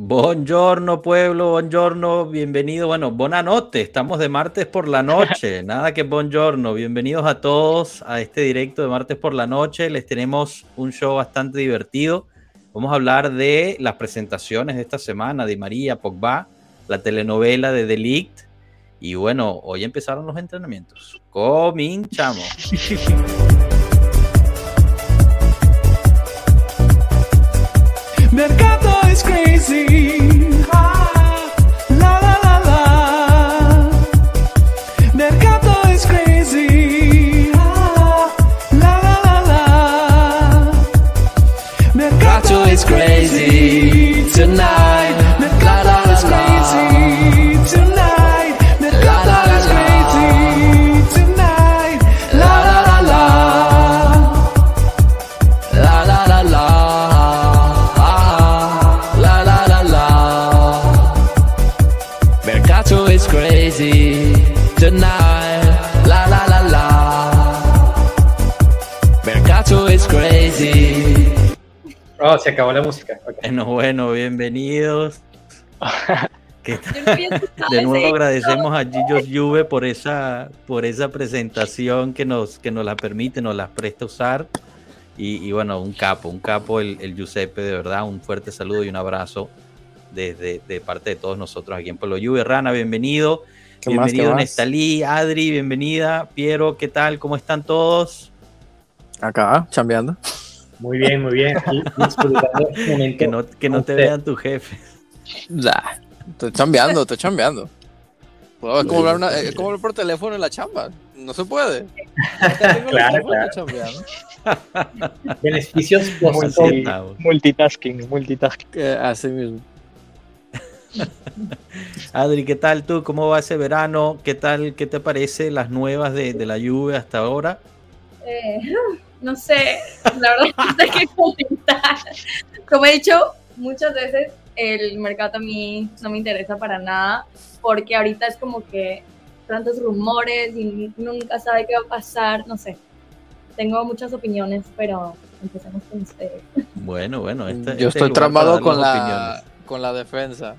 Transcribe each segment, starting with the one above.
Buongiorno pueblo, buongiorno, bienvenido. Bueno, buena noche, estamos de martes por la noche, nada que buongiorno. Bienvenidos a todos a este directo de martes por la noche. Les tenemos un show bastante divertido. Vamos a hablar de las presentaciones de esta semana de María Pogba, la telenovela de Delict. Y bueno, hoy empezaron los entrenamientos. Cominchamos. It's crazy. Tonight. Oh, se acabó la música. Ok. Bueno, bueno, bienvenidos. ¿Qué tal? Yo no De nuevo agradecemos a Gillos Juve por esa, por esa presentación que nos, que nos la permite, nos la presta usar. Y, y bueno, un capo, un capo el, el Giuseppe, de verdad, un fuerte saludo y un abrazo desde de parte de todos nosotros aquí en Pueblo Juve. Rana, bienvenido. ¿Qué más, bienvenido? Nestalí, Adri, bienvenida. Piero, ¿qué tal? ¿Cómo están todos? Acá, chambeando. Muy bien, muy bien. Este. Que no, que no te vean tu jefe. Ya, estoy chambeando, estoy chambeando. Puedo- Es como, hablar una- es como hablar por teléfono en la chamba. No se puede. Claro, claro. Beneficios estamos. Multitasking, multitasking. Que así mismo. Adri, ¿qué tal tú? ¿Cómo va ese verano? ¿Qué tal? ¿Qué te parece las nuevas de, de la lluvia hasta ahora? Eh, no sé, la verdad no sé qué comentar. Como he dicho muchas veces, el mercado a mí no me interesa para nada, porque ahorita es como que tantos rumores y nunca sabe qué va a pasar, no sé. Tengo muchas opiniones, pero empecemos con ustedes. Bueno, bueno. este- este Yo es estoy tramado con la, opiniones. con la defensa.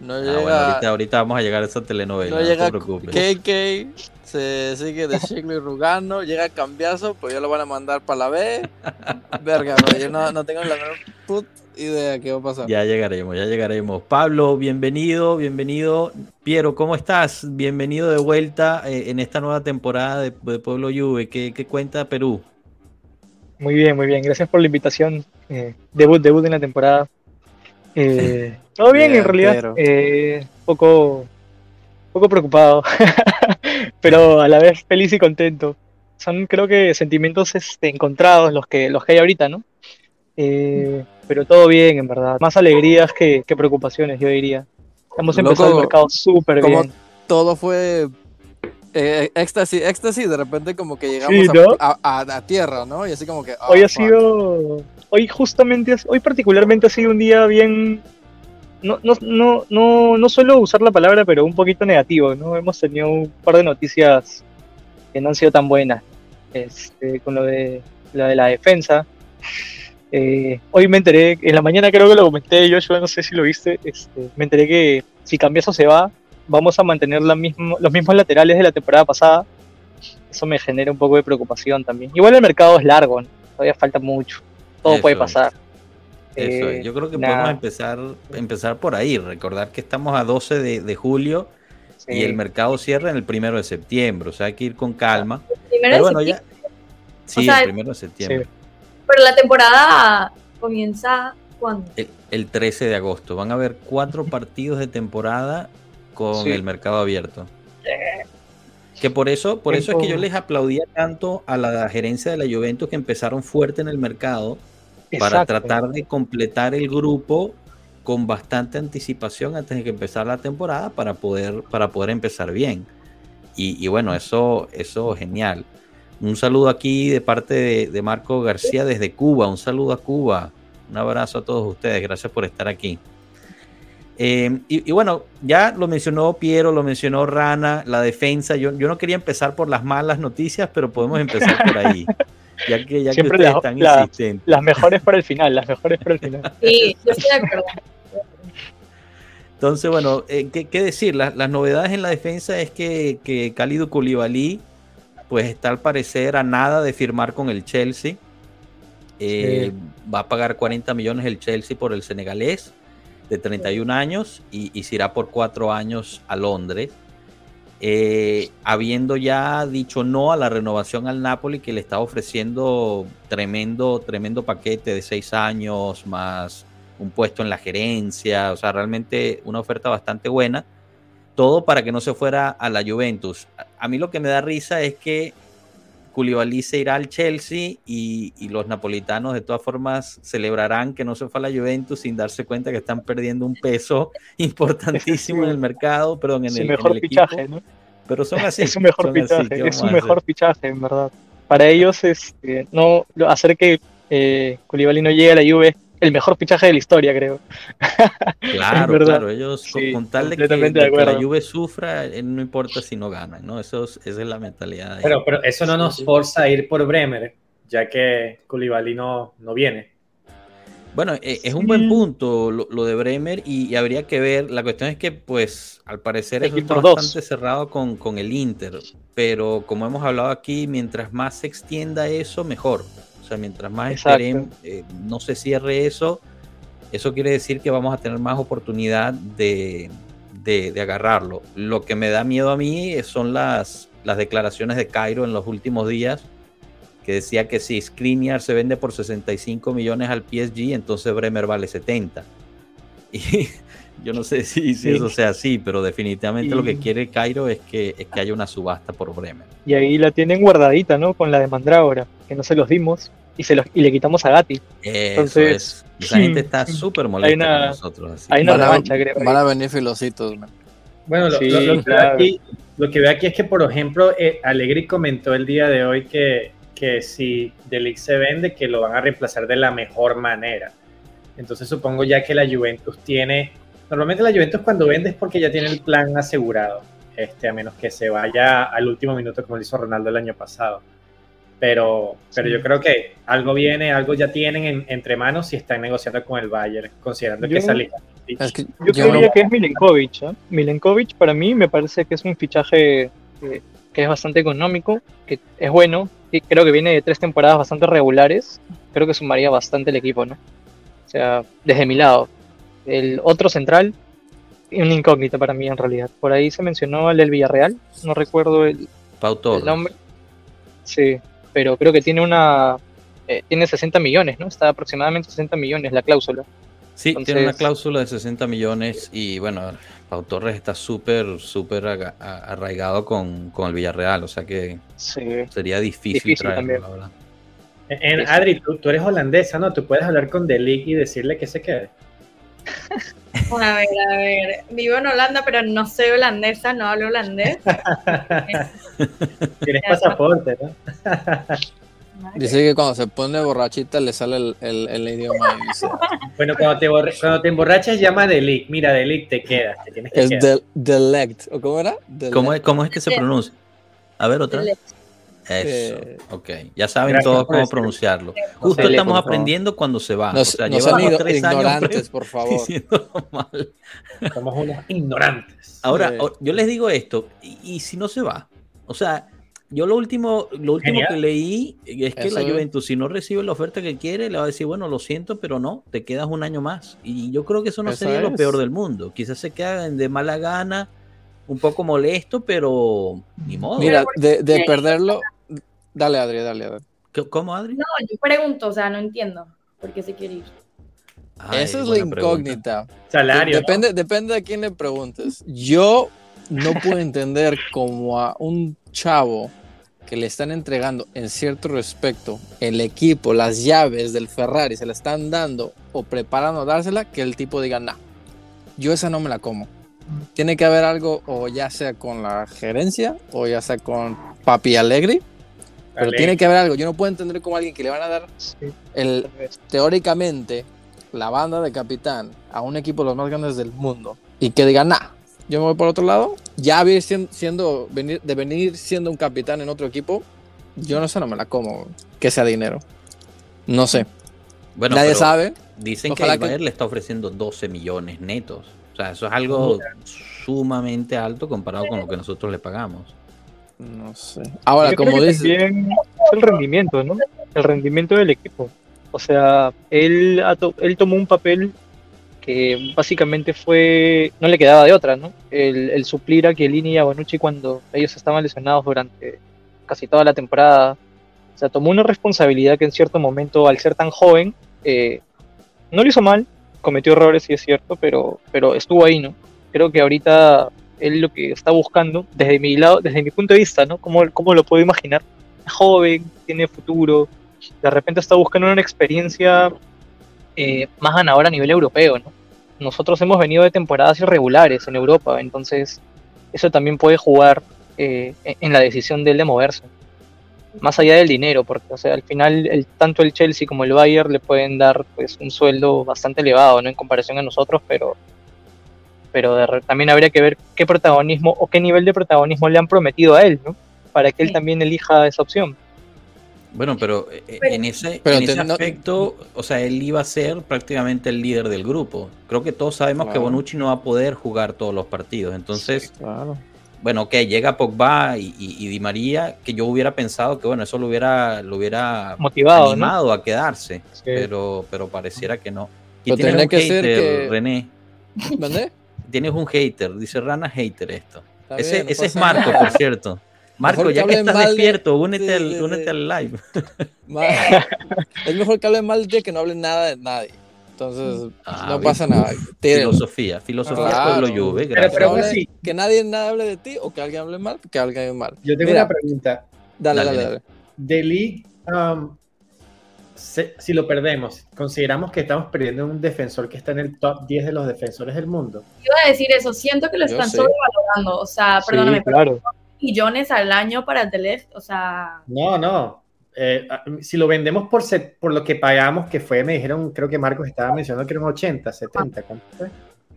No Ah, llega, bueno, ahorita, ahorita vamos a llegar a esa telenovela, no no, llega te preocupes. KK, se sigue de Chiglo y Rugano, llega Cambiazo, pues ya lo van a mandar para la B. Verga, bro, yo no, no tengo la menor put idea qué va a pasar. Ya llegaremos, ya llegaremos. Pablo, bienvenido, bienvenido. Piero, ¿cómo estás? Bienvenido de vuelta eh, en esta nueva temporada de, de Pueblo Juve. ¿Qué, qué cuenta Perú? Muy bien, muy bien. Gracias por la invitación. Eh, debut, debut en la temporada. Eh, todo bien, en realidad. pero- Eh, poco, poco preocupado, pero a la vez feliz y contento. Son, creo que, sentimientos este, encontrados los que, los que hay ahorita, ¿no? Eh, pero todo bien, en verdad. Más alegrías que, que preocupaciones, yo diría. Hemos Loco, empezado el mercado súper bien. todo fue eh, éxtasis, éxtasis, de repente como que llegamos Sí, a- ¿no? a, a- a tierra, ¿no? Y así como que... ah, Hoy ha fuck. sido, hoy justamente, hoy particularmente ha sido un día bien, no, no, no, no, no suelo usar la palabra, pero un poquito negativo, ¿no? Hemos tenido un par de noticias que no han sido tan buenas, este, con lo de, lo de la defensa. Eh, hoy me enteré, en la mañana creo que lo comenté, Joshua, no sé si lo viste, este, me enteré que si Cambiaso se va, vamos a mantener la mismo, los mismos laterales de la temporada pasada. Eso me genera un poco de preocupación también. Igual el mercado es largo, ¿no? todavía falta mucho, todo Eso puede pasar. Eso Eh, es. Yo creo que nada. podemos empezar, empezar por ahí. Recordar que estamos a 12 de, de julio y el mercado cierra en el primero de septiembre. O sea, hay que ir con calma. Primero Pero de bueno, septiembre, ya. Sí, sea, el primero de septiembre. pero la temporada comienza cuando. El, el 13 de agosto. Van a haber cuatro partidos de temporada con Sí. el mercado abierto. Que por eso, por eso es que yo les aplaudía tanto a la gerencia de la Juventus que empezaron fuerte en el mercado para tratar de completar el grupo con bastante anticipación antes de que empezara la temporada para poder, para poder empezar bien. Y, y bueno, eso, eso genial. Un saludo aquí de parte de, de Marco García desde Cuba. Un saludo a Cuba. Un abrazo a todos ustedes. Gracias por estar aquí. Eh, y, y bueno, ya lo mencionó Piero, lo mencionó Rana, la defensa. Yo, yo no quería empezar por las malas noticias, pero podemos empezar por ahí. Ya que, ya que Siempre ustedes la- están la- insistentes. Las mejores para el final, las mejores para el final. Sí, yo estoy de acuerdo. Entonces, bueno, eh, ¿qué, qué decir? Las, las novedades en la defensa es que, que Khalidou Koulibaly pues está al parecer a nada de firmar con el Chelsea. Eh, Va a pagar 40 millones el Chelsea por el senegalés de 31 años y, y se irá por cuatro años a Londres. Eh, habiendo ya dicho no a la renovación al Napoli que le está ofreciendo tremendo, tremendo paquete de seis años más un puesto en la gerencia, o sea, realmente una oferta bastante buena. Todo para que no se fuera a la Juventus. A- A mí lo que me da risa es que Koulibaly se irá al Chelsea y, y los napolitanos de todas formas celebrarán que no se fue a la Juventus sin darse cuenta que están perdiendo un peso importantísimo en el mercado, perdón, en el, en mejor el equipo. fichaje, ¿no? Pero son así. es su mejor así, fichaje, ¿qué es su mejor fichaje, en verdad. Para ellos, este, no lo- hacer que eh, no llegue a la Juve es el mejor fichaje de la historia, creo. Claro, verdad. claro, ellos con, Sí, con tal de que, completamente de de que la. Juve sufra, eh, no importa si no ganan, ¿no? Eso es- esa es la mentalidad. ahí. Pero, pero eso no nos forza a ir por Bremer, ya que Koulibaly no, no viene. Bueno, eh, es un Sí. buen punto lo, lo de Bremer y, y habría que ver. La cuestión es que, pues, al parecer eso está bastante cerrado con, con el Inter. Pero como hemos hablado aquí, mientras más se extienda eso, mejor. Sea, mientras más esperen, eh, no se cierre eso, eso quiere decir que vamos a tener más oportunidad de, de- de agarrarlo. Lo que me da miedo a mí son las, las declaraciones de Cairo en los últimos días que decía que si Skriniar se vende por 65 millones al PSG, entonces Bremer vale 70. Y yo no sé si, si Sí. eso sea así, pero definitivamente lo que quiere Cairo es que, es que haya una subasta por Bremer. Y ahí la tienen guardadita, ¿no? Con la de Mandrágora, que no se los dimos y, se los, y le quitamos a Gatti. Eso Entonces, es. Esa gente está súper molesta una- con nosotros. así hay que- una Van a, revancha, creo. van a venir filositos, man. Bueno, lo, Sí, lo- lo que claro. veo aquí, lo que veo aquí es que, por ejemplo, eh, Allegri comentó el día de hoy que, que si Delic se vende, que lo van a reemplazar de la mejor manera. Entonces supongo ya que la Juventus tiene... Normalmente la Juventus cuando vende es porque ya tiene el plan asegurado, este, a menos que se vaya al último minuto como lo hizo Ronaldo el año pasado. Pero, pero Sí. yo creo que algo viene, algo ya tienen en- entre manos y están negociando con el Bayern, considerando que Yo- esa liga... Es que Yo yo creería no- que es Milenkovic. ¿eh? Milenkovic para mí me parece que es un fichaje eh, que es bastante económico, que es bueno. Y creo que viene de tres temporadas bastante regulares. Creo que sumaría bastante el equipo, ¿no? O sea, desde mi lado. El otro central, una incógnita para mí en realidad. Por ahí se mencionó el del Villarreal, no recuerdo el, Pau el Torres. nombre. Sí, pero creo que tiene una. eh, tiene 60 millones, ¿no? Está aproximadamente 60 millones la cláusula. Sí, tiene una cláusula de 60 millones y bueno, Pau Torres está súper, súper arraigado con, con el Villarreal, o sea que Sí. sería difícil, Difícil traerlo, también. la verdad. En, Adri, tú, tú eres holandesa, ¿no? Tú puedes hablar con Delic y decirle que se quede. A ver, a ver. Vivo en Holanda, pero no soy holandesa, no hablo holandés. Tienes pasaporte, ¿no? Dice que cuando se pone borrachita le sale el, el- el idioma y dice, Bueno, cuando te, cuando te emborrachas, llama a Delic. Mira, Delic, te quedas, te tienes que es quedar. delect, ¿o cómo era? Delect. ¿Cómo es, ¿Cómo es que se pronuncia? A ver, otra. Eso, Eh, ok. Ya saben todos cómo pronunciarlo. No Justo estamos aprendiendo cuando se va. No, o sea, no llevamos sean tres años ignorantes, por favor. mal. Somos unos ignorantes. Ahora, Sí. yo les digo esto, y, y si no se va? O sea, yo lo último, lo último Genial. que leí es que Eso la es. Juventus, si no recibe la oferta que quiere, le va a decir, bueno, lo siento, pero no, te quedas un año más. Y yo creo que eso no Eso sería lo es. peor del mundo. Quizás se quedan de mala gana, un poco molesto, pero ni modo. Mira, de, de Sí. perderlo, dale Adri, dale Adri. ¿Qué- ¿Cómo, Adri? No, yo pregunto, o sea, no entiendo por qué se quiere ir. Ay, Esa es la buena pregunta. incógnita. Salario. ¿no? Depende, depende de quién le preguntes. Yo no puedo entender como a un chavo que le están entregando en cierto respecto el equipo, las llaves del Ferrari, se la están dando o preparando a dársela, que el tipo diga, nah, yo esa no me la como. Tiene que haber algo, o ya sea con la gerencia, o ya sea con Papi Alegri, pero tiene que haber algo. Yo no puedo entender como alguien que le van a dar Sí, el, teóricamente la banda de capitán a un equipo de los más grandes del mundo y que diga, nah, yo me voy por otro lado, ya venir siendo, siendo- venir, de venir siendo un capitán en otro equipo, yo no sé, no me la como, que sea dinero. No sé, Bueno, nadie sabe. Dicen Ojalá que que- Bayern le está ofreciendo 12 millones netos. O sea, eso es algo sumamente alto comparado con lo que nosotros le pagamos. No sé. Ahora, Yo creo como que dices, también es el rendimiento, ¿no? El rendimiento del equipo. O sea, él, él tomó un papel que básicamente fue, no le quedaba de otra, ¿no? El, el suplir a Chiellini y a Bonucci cuando ellos estaban lesionados durante casi toda la temporada. O sea, tomó una responsabilidad que en cierto momento, al ser tan joven, eh, no lo hizo mal, cometió errores, sí es cierto, pero, pero estuvo ahí, ¿no? Creo que ahorita él lo que está buscando, desde mi lado, desde mi punto de vista, ¿no? ¿Cómo, cómo lo puedo imaginar? Es joven, tiene futuro, de repente está buscando una experiencia eh, más ganadora a nivel europeo, ¿no? Nosotros hemos venido de temporadas irregulares en Europa, entonces eso también puede jugar eh, en en la decisión de él de moverse. Más allá del dinero, porque o sea, al final el, tanto el Chelsea como el Bayern le pueden dar pues un sueldo bastante elevado, ¿no? En comparación a nosotros, pero pero de re- también habría que ver qué protagonismo o qué nivel de protagonismo le han prometido a él, ¿no? Para que él Sí. también elija esa opción. Bueno, pero eh, Pero- en ese, Pero en te- ese no- aspecto, o sea, él iba a ser prácticamente el líder del grupo. Creo que todos sabemos que. Bonucci no va a poder jugar todos los partidos. Entonces, claro. bueno, ok, llega Pogba y, y- y Di María, que yo hubiera pensado que, bueno, eso lo hubiera, lo hubiera Motivado, ¿no? animado a quedarse, Sí. pero, pero pareciera que no. Y un que ser hater, que- René. ¿Mandé? Tienes un hater, dice Rana hater esto. Está ese bien, no ese es Marco, nada. por cierto. Marco, Mejor ya que hablen estás despierto, únete, de- al, de- únete de- al live. Es mejor que hable mal de que no hable nada de nadie. Entonces, Ah, no bien. pasa nada. Tírenlo. Filosofía, filosofía Claro. pueblo Pero- gracias. pero hable- así- que nadie nada hable de ti o que alguien hable mal, que alguien hable mal. Yo tengo Mira. una pregunta. Dale, Dale, dale, dale. dale. De League, um, se- si lo perdemos, consideramos que estamos perdiendo un defensor que está en el top 10 de los defensores del mundo. Iba a decir eso, siento que lo Yo están sé. sobrevalorando. O sea, Sí, perdóname, pero claro. millones al año para el Deleft, o sea, No, no. Eh, si lo vendemos por, se- por lo que pagamos, que fue, me dijeron, creo que Marcos estaba mencionando que eran 80, 70, ¿cuánto fue?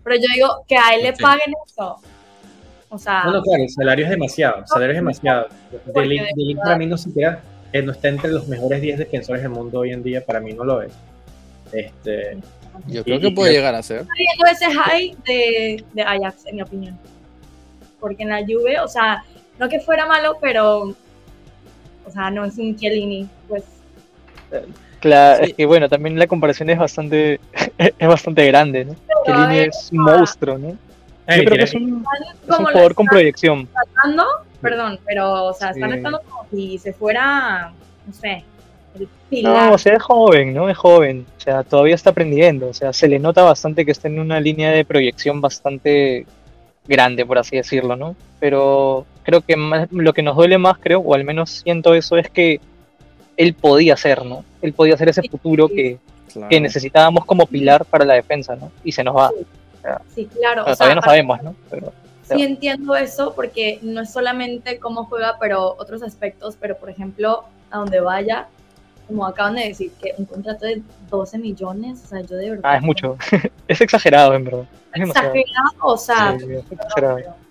pero yo digo que a él le Sí. paguen eso. O sea, No, no, claro, el salario es demasiado, el salario es demasiado. De Porque Ligt- de para mí no siquiera, no está entre los mejores 10 defensores del mundo hoy en día, para mí no lo es. Este, Yo creo Y- que y puede creo- llegar a ser. viendo ese high de, de Ajax, en mi opinión. Porque en la Juve, o sea, no que fuera malo, pero, o sea, no es un Chiellini, pues. Claro, Sí. es que bueno, también la comparación es bastante, es bastante grande, ¿no? Chiellini es un monstruo, ¿no? Yo creo que es un, es un jugador con proyección. tratando, perdón, pero, o sea, están Sí. estando como si se fuera, no sé, el pilar. No, o sea, es joven, ¿no? Es joven. O sea, todavía está aprendiendo. O sea, se le nota bastante que está en una línea de proyección bastante grande, por así decirlo, ¿no? Pero creo que más- lo que nos duele más, creo, o al menos siento eso, es que él podía ser, ¿no? Él podía ser ese futuro que, Claro. que necesitábamos como pilar para la defensa, ¿no? Y se nos va. sí, claro. O sea, todavía no para- sabemos, ¿no? Pero, sí entiendo eso porque no es solamente cómo juega, pero otros aspectos, pero por ejemplo, a donde vaya, como acaban de decir, que un contrato de 12 millones, o sea, yo de verdad... ah, es mucho. es exagerado, en verdad. Es. Exagerado, o sea... Sí, es exagerado. pero-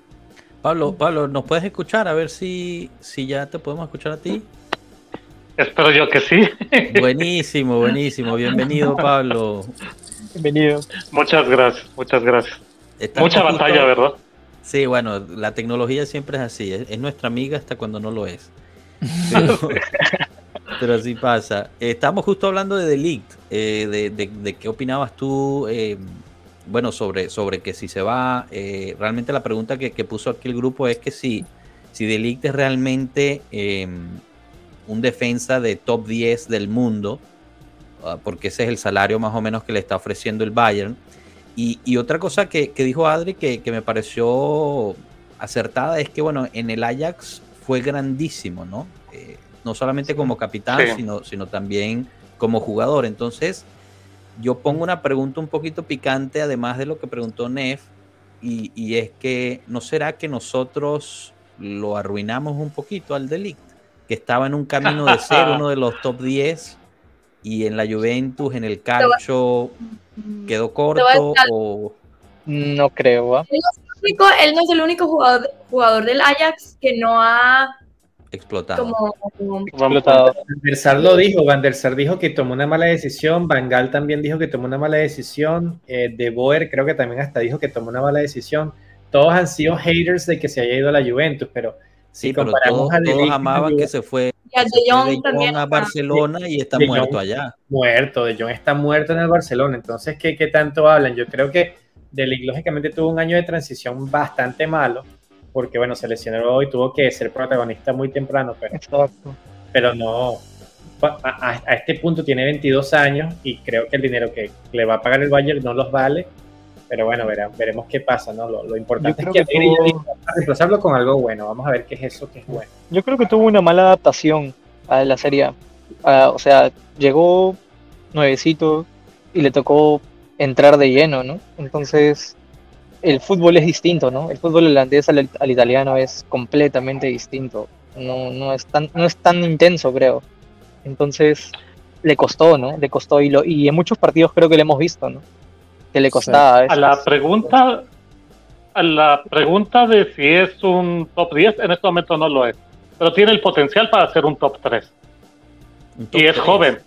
Pablo, Pablo, ¿nos puedes escuchar? A ver si, si ya te podemos escuchar a ti. Espero yo que sí. Buenísimo, buenísimo. Bienvenido, Pablo. Bienvenido. Muchas gracias, muchas gracias. Estamos Mucha justo- batalla, ¿verdad? Sí, bueno, la tecnología siempre es así. Es, es nuestra amiga hasta cuando no lo es. Pero, pero así pasa. Estamos justo hablando de Delict, eh, de, de- de qué opinabas tú, eh, bueno, sobre, sobre que si se va, eh, realmente la pregunta que, que puso aquí el grupo es que si, si Delict es realmente eh, un defensa de top 10 del mundo, ah, porque ese es el salario más o menos que le está ofreciendo el Bayern. Y, y otra cosa que, que dijo Adri que, que me pareció acertada es que, bueno, en el Ajax fue grandísimo, ¿no? Eh, no solamente como capitán, Sí. sino, sino también como jugador. Entonces, yo pongo una pregunta un poquito picante, además de lo que preguntó Nef, y, y es que, ¿no será que nosotros lo arruinamos un poquito al Delict? Que estaba en un camino de ser uno de los top 10 y en la Juventus, en el calcio, quedó a decir corto o... No creo, único- él no es el único jugador, jugador del Ajax que no ha explotado. como, como- Explotado. Van der Sar lo dijo, Van der Sar dijo que tomó una mala decisión, Van Gaal también dijo que tomó una mala decisión, eh, De Boer creo que también hasta dijo que tomó una mala decisión. Todos han sido haters de que se haya ido a la Juventus, pero si Sí, pero comparamos todos, a todos amaban que se fue, y a De Jong De Jong también. a. Barcelona y está De muerto Jong. allá. muerto, De Jong está muerto en el Barcelona, entonces ¿qué, qué tanto hablan? Yo creo que De Ligt lógicamente tuvo un año de transición bastante malo, porque bueno, se lesionó y tuvo que ser protagonista muy temprano, pero Exacto. pero no. A, a- a este punto tiene 22 años y creo que el dinero que le va a pagar el Bayern no los vale. Pero bueno, verá- veremos qué pasa, ¿no? Lo, lo importante es que, que tuvo- dijo, "Vamos a reemplazarlo con algo bueno. Vamos a ver qué es eso que es bueno. Yo creo que tuvo una mala adaptación a la Serie A. Ah, o sea, llegó nuevecito y le tocó entrar de lleno, ¿no? Entonces, el fútbol es distinto, ¿no? El fútbol holandés al, al italiano es completamente distinto. No, no, es tan, no es tan intenso, creo. Entonces, le costó, ¿no? Le costó y, lo, y en muchos partidos creo que le hemos visto, ¿no? Que le costaba. A la pregunta, a la pregunta de si es un top 10, en este momento no lo es, pero tiene el potencial para ser un top 3. Un top Y es joven.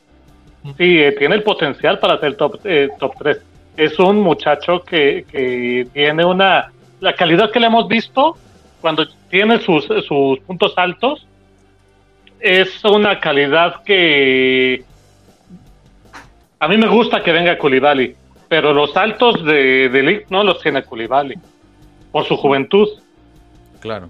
Sí, eh, tiene el potencial para ser top, eh, top 3. Es un muchacho que, que tiene una... La calidad que le hemos visto cuando tiene sus, sus puntos altos es una calidad que... A mí me gusta que venga Koulibaly, pero los altos de, de no los tiene Koulibaly por su juventud. Claro.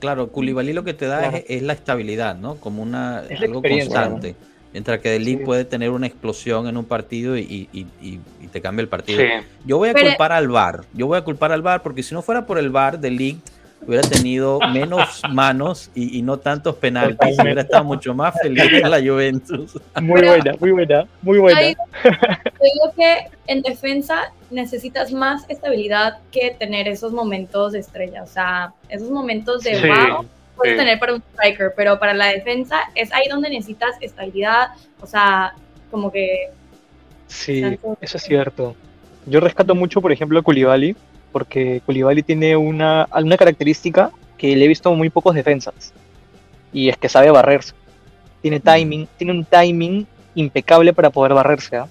Claro, Koulibaly lo que te da Claro. es, es la estabilidad, ¿no? Como una algo constante. Mientras que Delic Sí. puede tener una explosión en un partido y, y- y- y te cambia el partido. Sí. Yo voy a Pero- culpar al VAR. Yo voy a culpar al VAR porque si no fuera por el VAR, Delic hubiera tenido menos manos y, y no tantos penaltis. Hubiera estado mucho más feliz en la Juventus. Muy Pero- buena, muy buena, muy buena. Yo digo, que en defensa necesitas más estabilidad que tener esos momentos de estrella. O sea, esos momentos de Sí, wow puedes sí. tener para un striker, pero para la defensa es ahí donde necesitas estabilidad. O sea, como que Sí, Tanto- eso es cierto. Yo rescato mucho, por ejemplo, a Koulibaly, porque Koulibaly tiene una, una característica que le he visto muy pocos defensas, y es que sabe barrerse. Tiene timing, tiene un timing impecable para poder barrerse, ¿ah?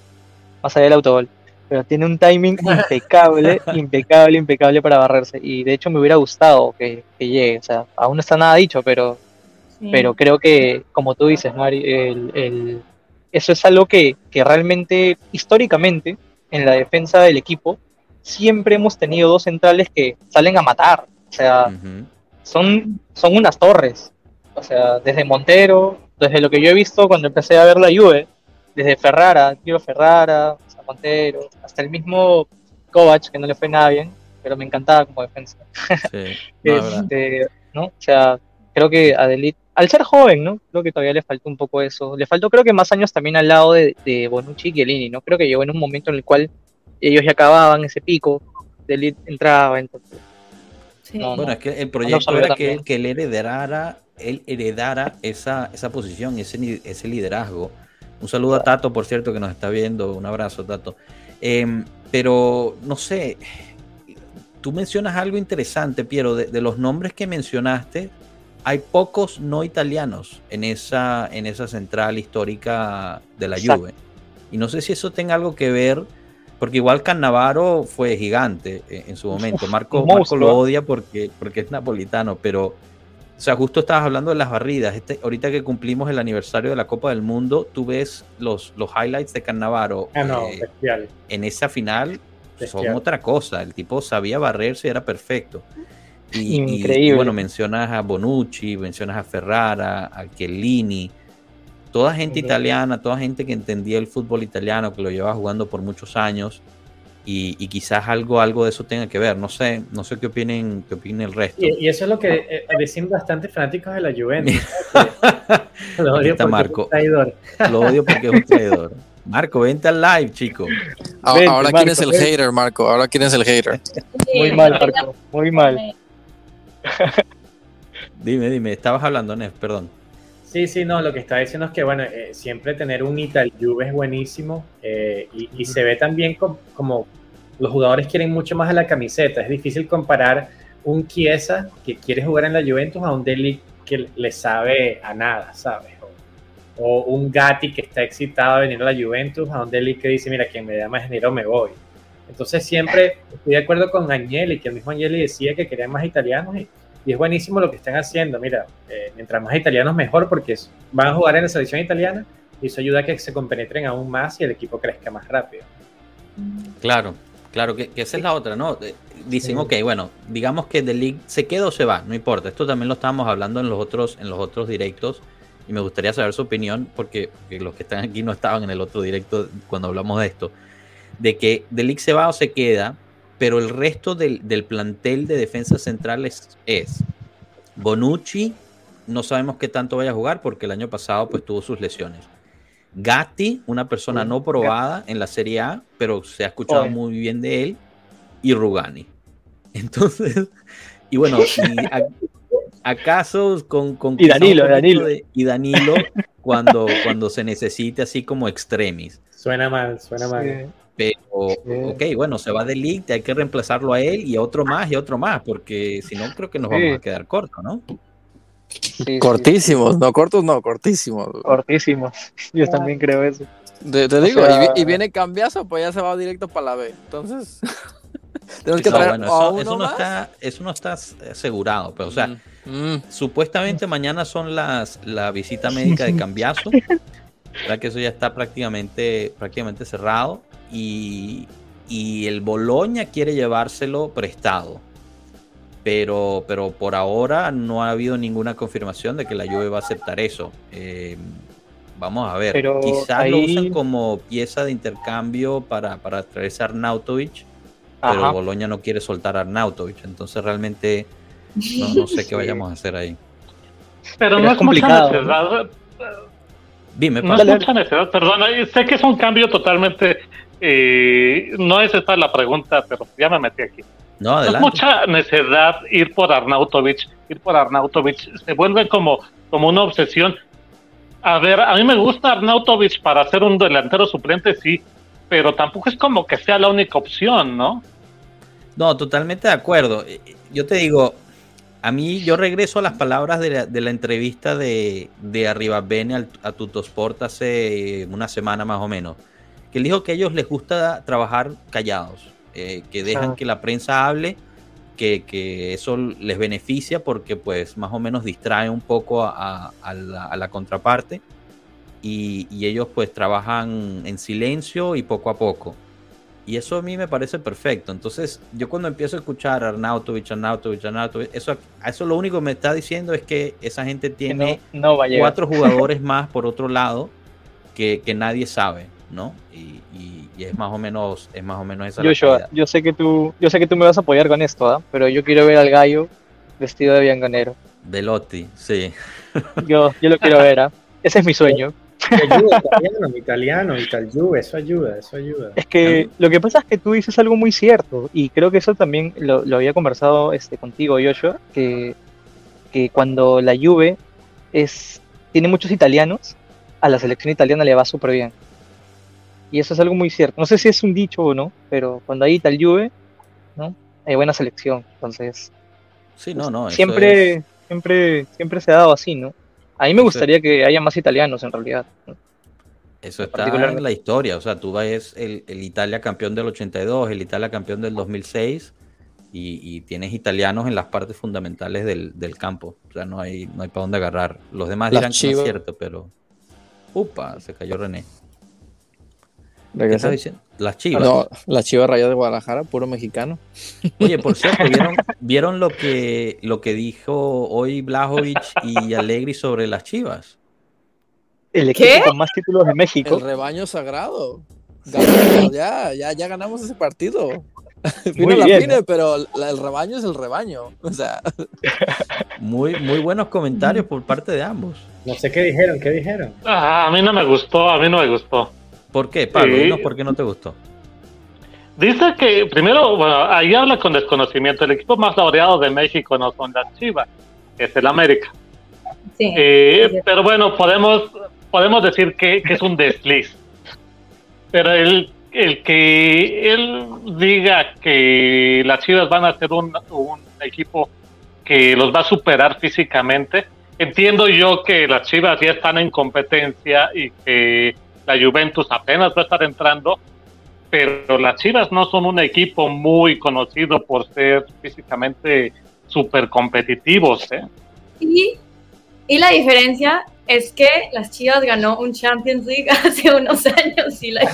más allá del autogol. Pero tiene un timing impecable, impecable, impecable para barrerse. Y de hecho me hubiera gustado que, que llegue. O sea, aún no está nada dicho, pero sí. pero creo que, como tú dices, Mari, el- el- eso es algo que, que realmente, históricamente, en la defensa del equipo, siempre hemos tenido dos centrales que salen a matar. O sea, son, son unas torres. O sea, desde Montero, desde lo que yo he visto cuando empecé a ver la Juve, desde Ferrara, tío Ferrara, o sea, Montero, hasta el mismo Kovac, que no le fue nada bien, pero me encantaba como defensa. Sí. Este, ¿no? O sea, creo que Adelit, al ser joven, ¿no? Creo que todavía le faltó un poco eso. Le faltó, creo que más años también al lado de, de Bonucci y Chiellini, ¿no? Creo que llegó en un momento en el cual ellos ya acababan ese pico, Adelit entraba, entonces. Sí. no, Bueno, es que el proyecto era que, que él heredara, él heredara esa, esa posición, ese, ese liderazgo. Un saludo a Tato, por cierto, que nos está viendo. Un abrazo, Tato. Em, pero, no sé, tú mencionas algo interesante, Piero, de, de los nombres que mencionaste, hay pocos no italianos en esa, en esa central histórica de la Exacto. Juve. Y no sé si eso tenga algo que ver, porque igual Cannavaro fue gigante eh, en su momento. Marco, un Marco lo odia porque, porque es napolitano, pero, o sea, justo estabas hablando de las barridas. Este, ahorita que cumplimos el aniversario de la Copa del Mundo, tú ves los, los highlights de Cannavaro Ah, no, eh, en esa final, son Bestial. otra cosa. El tipo sabía barrerse y era perfecto. Y, y- y Increíble. bueno, mencionas a Bonucci, mencionas a Ferrara, a Chiellini, toda gente italiana, toda gente que entendía el fútbol italiano, que lo llevaba jugando por muchos años. Y, y quizás algo, algo de eso tenga que ver. No sé, no sé qué opinen, qué opine el resto. Y, y eso es lo que eh, decían bastante fanáticos de la Juventus. Lo odio está porque es Marco. un traidor. Lo odio porque es un traidor. Marco, vente al live, chico. A- Vente, Ahora, ¿quién Marco, es el hater, Marco? Ahora, ¿quién es el hater? Muy mal, Marco, muy mal. Dime, dime, estabas hablando, Nef, perdón. Sí, sí, no, lo que está diciendo es que, bueno, eh, siempre tener un Ital Juve es buenísimo eh, y, se ve también com- como los jugadores quieren mucho más a la camiseta. Es difícil comparar un Chiesa que quiere jugar en la Juventus a un Delic que le sabe a nada, ¿sabes? O, un Gatti que está excitado de venir a la Juventus, a donde Lee que dice, mira, quien me da más dinero me voy. Entonces siempre estoy de acuerdo con Agnelli, que el mismo Agnelli decía que querían más italianos y, y es buenísimo lo que están haciendo. Mira, eh, mientras más italianos mejor porque van a jugar en la selección italiana y eso ayuda a que se compenetren aún más y el equipo crezca más rápido. Claro, claro, que, que esa es la otra, ¿no? Dicen, Sí. ok, bueno, digamos que The League se queda o se va, no importa. Esto también lo estábamos hablando en los otros, en los otros directos y me gustaría saber su opinión porque, porque los que están aquí no estaban en el otro directo cuando hablamos de esto. De que The League se va o se queda, pero el resto del, del plantel de defensa central es, es Bonucci, no sabemos qué tanto vaya a jugar porque el año pasado pues tuvo sus lesiones. Gatti, una persona no probada en la Serie A, pero se ha escuchado Oye. muy bien de él, y Rugani. Entonces, y bueno, y a- acaso con, con Y Danilo, Danilo. de- y Danilo cuando, cuando se necesite así como extremis. Suena mal, suena mal. Pero, ok, bueno, se va de hay que reemplazarlo a él y a otro más y a otro más, porque si no creo que nos Sí. vamos a quedar cortos, ¿no? Sí, sí, Cortísimos, no cortos, no, cortísimos. Cortísimos. Yo también creo eso. Te, te O digo, sea- y, vi- y viene cambiazo, pues ya se va directo para la B. Entonces, tenemos que No, traer bueno, a eso, uno eso no más. está, eso no está asegurado, pero o sea, Mm, mm. Supuestamente mañana son las la visita médica de Cambiazo. ¿Verdad que eso ya está prácticamente, prácticamente cerrado? Y, y el Boloña quiere llevárselo prestado. Pero, pero por ahora no ha habido ninguna confirmación de que la Juve va a aceptar eso. Eh, vamos a ver. Pero Quizás lo usan como pieza de intercambio para, para traerse a Arnautovic. Pero. Boloña no quiere soltar a Arnautovic. Entonces realmente no, no sé qué vayamos a hacer ahí. Pero Pero no es es complicado, mucha necesidad. Dime, No Pa. es mucha necesidad, perdona. Sé que es un cambio totalmente. Eh, no es esta la pregunta, pero ya me metí aquí. No, No es adelante. mucha necesidad ir por Arnautovic. Ir por Arnautovic se vuelve como, como una obsesión. A ver, a mí me gusta Arnautovic para ser un delantero suplente, sí, pero tampoco es como que sea la única opción, ¿no? No, totalmente de acuerdo. Eh, Yo te digo, a mí yo regreso a las palabras de la, de la entrevista de, de Arribabene al- a Tutosport hace una semana más o menos, que él dijo que a ellos les gusta trabajar callados, eh, que dejan Ah. que la prensa hable, que, que eso les beneficia porque pues más o menos distrae un poco a, a la, a la contraparte y, y ellos pues trabajan en silencio y poco a poco. Y eso a mí me parece perfecto. Entonces, yo cuando empiezo a escuchar a Arnautovic, Arnautovic, Arnautovic, eso, eso lo único que me está diciendo es que esa gente tiene no, no cuatro jugadores más por otro lado que, que nadie sabe, ¿no? Y, y- y es más o menos, es más o menos esa la Joshua, realidad. yo sé que tú, yo sé que tú me vas a apoyar con esto, ¿ah? Pero yo quiero ver al gallo vestido de bianganero. Velotti, sí. Yo, yo lo quiero ver, ¿ah? Ese es mi sueño. Ayuda, italiano, italiano, Ital Juve, eso ayuda, eso ayuda. Es que lo que pasa es que tú dices algo muy cierto y creo que eso también lo, lo había conversado este, contigo, Joshua, que, que cuando la Juve es, tiene muchos italianos, a la selección italiana le va súper bien. Y eso es algo muy cierto. No sé si es un dicho o no, pero cuando hay Ital Juve, ¿no? Hay buena selección. Entonces, Sí, no, no. siempre, es- siempre, siempre se ha dado así, ¿no? A mí me gustaría que haya más italianos en realidad. ¿no? Eso está particularmente. en la historia. O sea, tú ves el, el Italia campeón del 82, el Italia campeón del 2006 y, y tienes italianos en las partes fundamentales del, del campo. O sea, no hay, no hay para dónde agarrar. Los demás dirán que no es cierto, pero. Upa, se cayó René. ¿Qué estás diciendo? Las chivas. No, la Chiva Rayada de Guadalajara, puro mexicano. Oye, por cierto, ¿vieron, ¿vieron lo que lo que dijo hoy Blajovic y Allegri sobre las chivas? El ¿Qué? equipo con más títulos de México. El rebaño sagrado. Ganamos, ya, ya, ya ganamos ese partido. Muy la bien, fine, pero la- el rebaño es el rebaño. O sea, Muy, muy buenos comentarios por parte de ambos. No sé qué dijeron, qué dijeron. Ah, a mí no me gustó, a mí no me gustó. ¿Por qué, Pablo? Sí. Dinos por qué no te gustó. Dice que primero, bueno, ahí habla con desconocimiento. El equipo más laureado de México no son las Chivas, es el América. Sí. Eh, pero bueno, podemos, podemos decir que, que es un desliz. Pero el, el que él diga que las Chivas van a ser un, un equipo que los va a superar físicamente, entiendo yo que las Chivas ya están en competencia y que la Juventus apenas va a estar entrando, pero las Chivas no son un equipo muy conocido por ser físicamente súper competitivos. ¿eh? Y, y la diferencia es que las Chivas ganó un Champions League hace unos años y la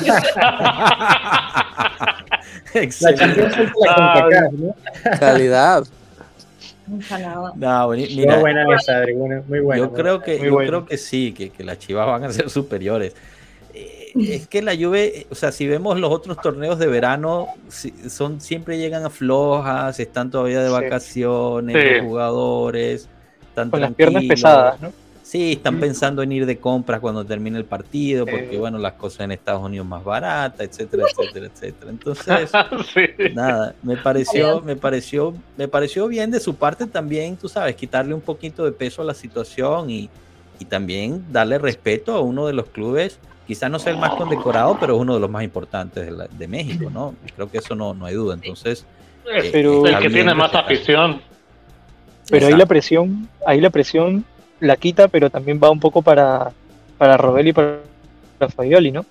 La Excelente. Champions League la CONCACAF, ¿no? Calidad. No, buen- Muy mira, buena esa, Adri, buena, muy buena. yo creo que yo creo que sí, que, que las Chivas van a ser superiores. Eh, es que la Juve, eh, o sea, si vemos los otros torneos de verano, son siempre llegan a flojas, están todavía de vacaciones, Sí. los jugadores están Con las piernas tranquilos. pesadas, ¿no? Sí, están pensando en ir de compras cuando termine el partido, porque bueno, las cosas en Estados Unidos más baratas, etcétera, etcétera, etcétera. Entonces, sí. nada, me pareció, me pareció, me pareció bien de su parte también, tú sabes, quitarle un poquito de peso a la situación y, y también darle respeto a uno de los clubes, quizás no sea el más condecorado, pero es uno de los más importantes de, la- de México, ¿no? Creo que eso no, no hay duda. Entonces, eh, Pero- El que tiene más afición. Pero ahí la presión, ahí la presión la quita, pero también va un poco para, para Robel y para, Fagioli, ¿no?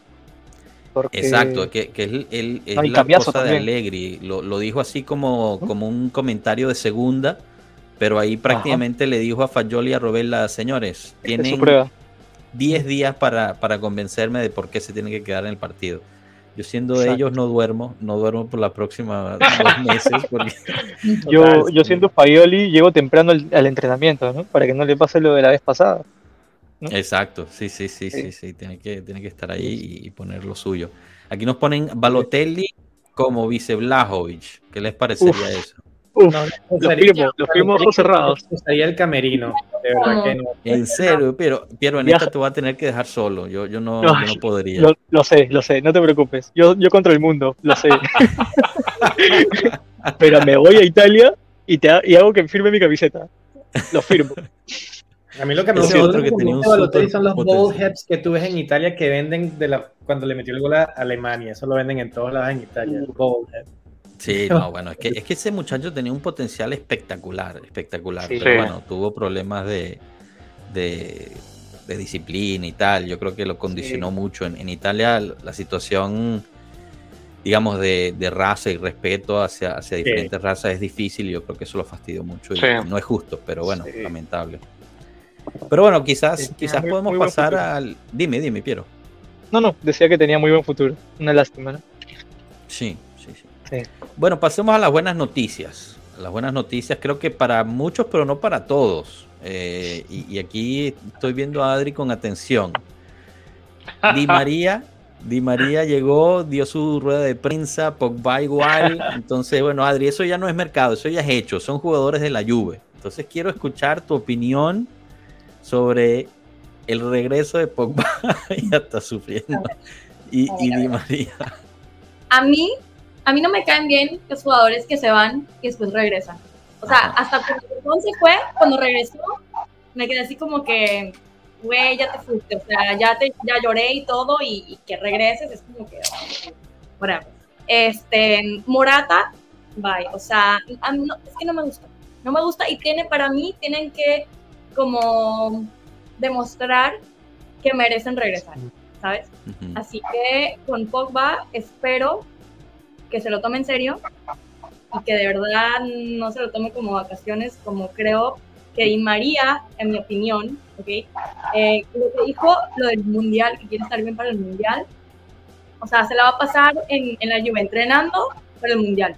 Porque Exacto, que, que él, él- es No, y la cosa de. Allegri. Lo, lo dijo así como, como un comentario de segunda, pero ahí prácticamente le dijo a Fagioli y a Robella, señores, es su tienen prueba. 10 días para, para convencerme de por qué se tiene que quedar en el partido. Yo siendo de ellos no duermo, no duermo por la próxima dos meses. Porque, Yo, yo siendo Fagioli llego temprano al, al entrenamiento, ¿no? Para que no le pase lo de la vez pasada. ¿no? exacto, sí, sí, sí, sí, Sí. sí, tiene que, tiene que estar ahí y, y poner lo suyo. Aquí nos ponen Balotelli como vice Blajovic. ¿Qué les parecería Uf. eso? Uf, No, los firmo, los firmo ojos cerrados. Sería el camerino, de verdad que no. En serio, pero Piero, en esta te voy a tener que dejar solo. Yo, yo no, No, yo no podría. Lo, lo sé, lo sé, no te preocupes. Yo, yo contra el mundo, lo sé. Pero me voy a Italia y, te, ha- y hago que firme mi camiseta. Lo firmo. A mí lo que me gusta otro que de tenía un Balotelli son los super ball potencial. heads que tú ves en Italia que venden de la, cuando le metió el gol a Alemania. Eso lo venden en todos lados en Italia. head. Sí, no, bueno, es que, es que ese muchacho tenía un potencial espectacular, espectacular. Sí. pero Sí. bueno, tuvo problemas de, de, de disciplina y tal. Yo creo que lo condicionó Sí. mucho. En, en Italia la situación, digamos, de, de raza y respeto hacia, hacia diferentes razas es difícil y yo creo que eso lo fastidió mucho. Y Sí. no es justo, pero bueno, Sí. lamentable. Pero bueno, quizás, quizás muy- podemos muy pasar al... Dime, dime, Piero. No, no, decía que tenía muy buen futuro. Una lástima, ¿no? Sí, sí. Bueno, pasemos a las buenas noticias. Las buenas noticias creo que para muchos, pero no para todos. Eh, y, y aquí estoy viendo a Adri con atención. Di María, Di María llegó, dio su rueda de prensa, Pogba igual. Entonces, bueno, Adri, eso ya no es mercado, eso ya es hecho. Son jugadores de la Juve. Entonces quiero escuchar tu opinión sobre el regreso de Pogba. ya está sufriendo. Y, y Di María. A mí, a mí no me caen bien los jugadores que se van y después regresan. O sea, hasta cuando se fue, cuando regresó, me quedé así como que, güey, ya te fuiste, o sea, ya, te, ya lloré y todo, y, y que regreses es como que, whatever. Este, Morata, bye, o sea, a mí no- es que no me gusta, no me gusta y tiene, para mí, tienen que como demostrar que merecen regresar, ¿sabes? Ujú. Así que con Pogba espero que se lo tome en serio y que de verdad no se lo tome como vacaciones, como creo que Di María, en mi opinión, ¿ok? Eh, lo que dijo, lo del Mundial, que quiere estar bien para el Mundial, o sea, se la va a pasar en, en la Juve entrenando para el Mundial.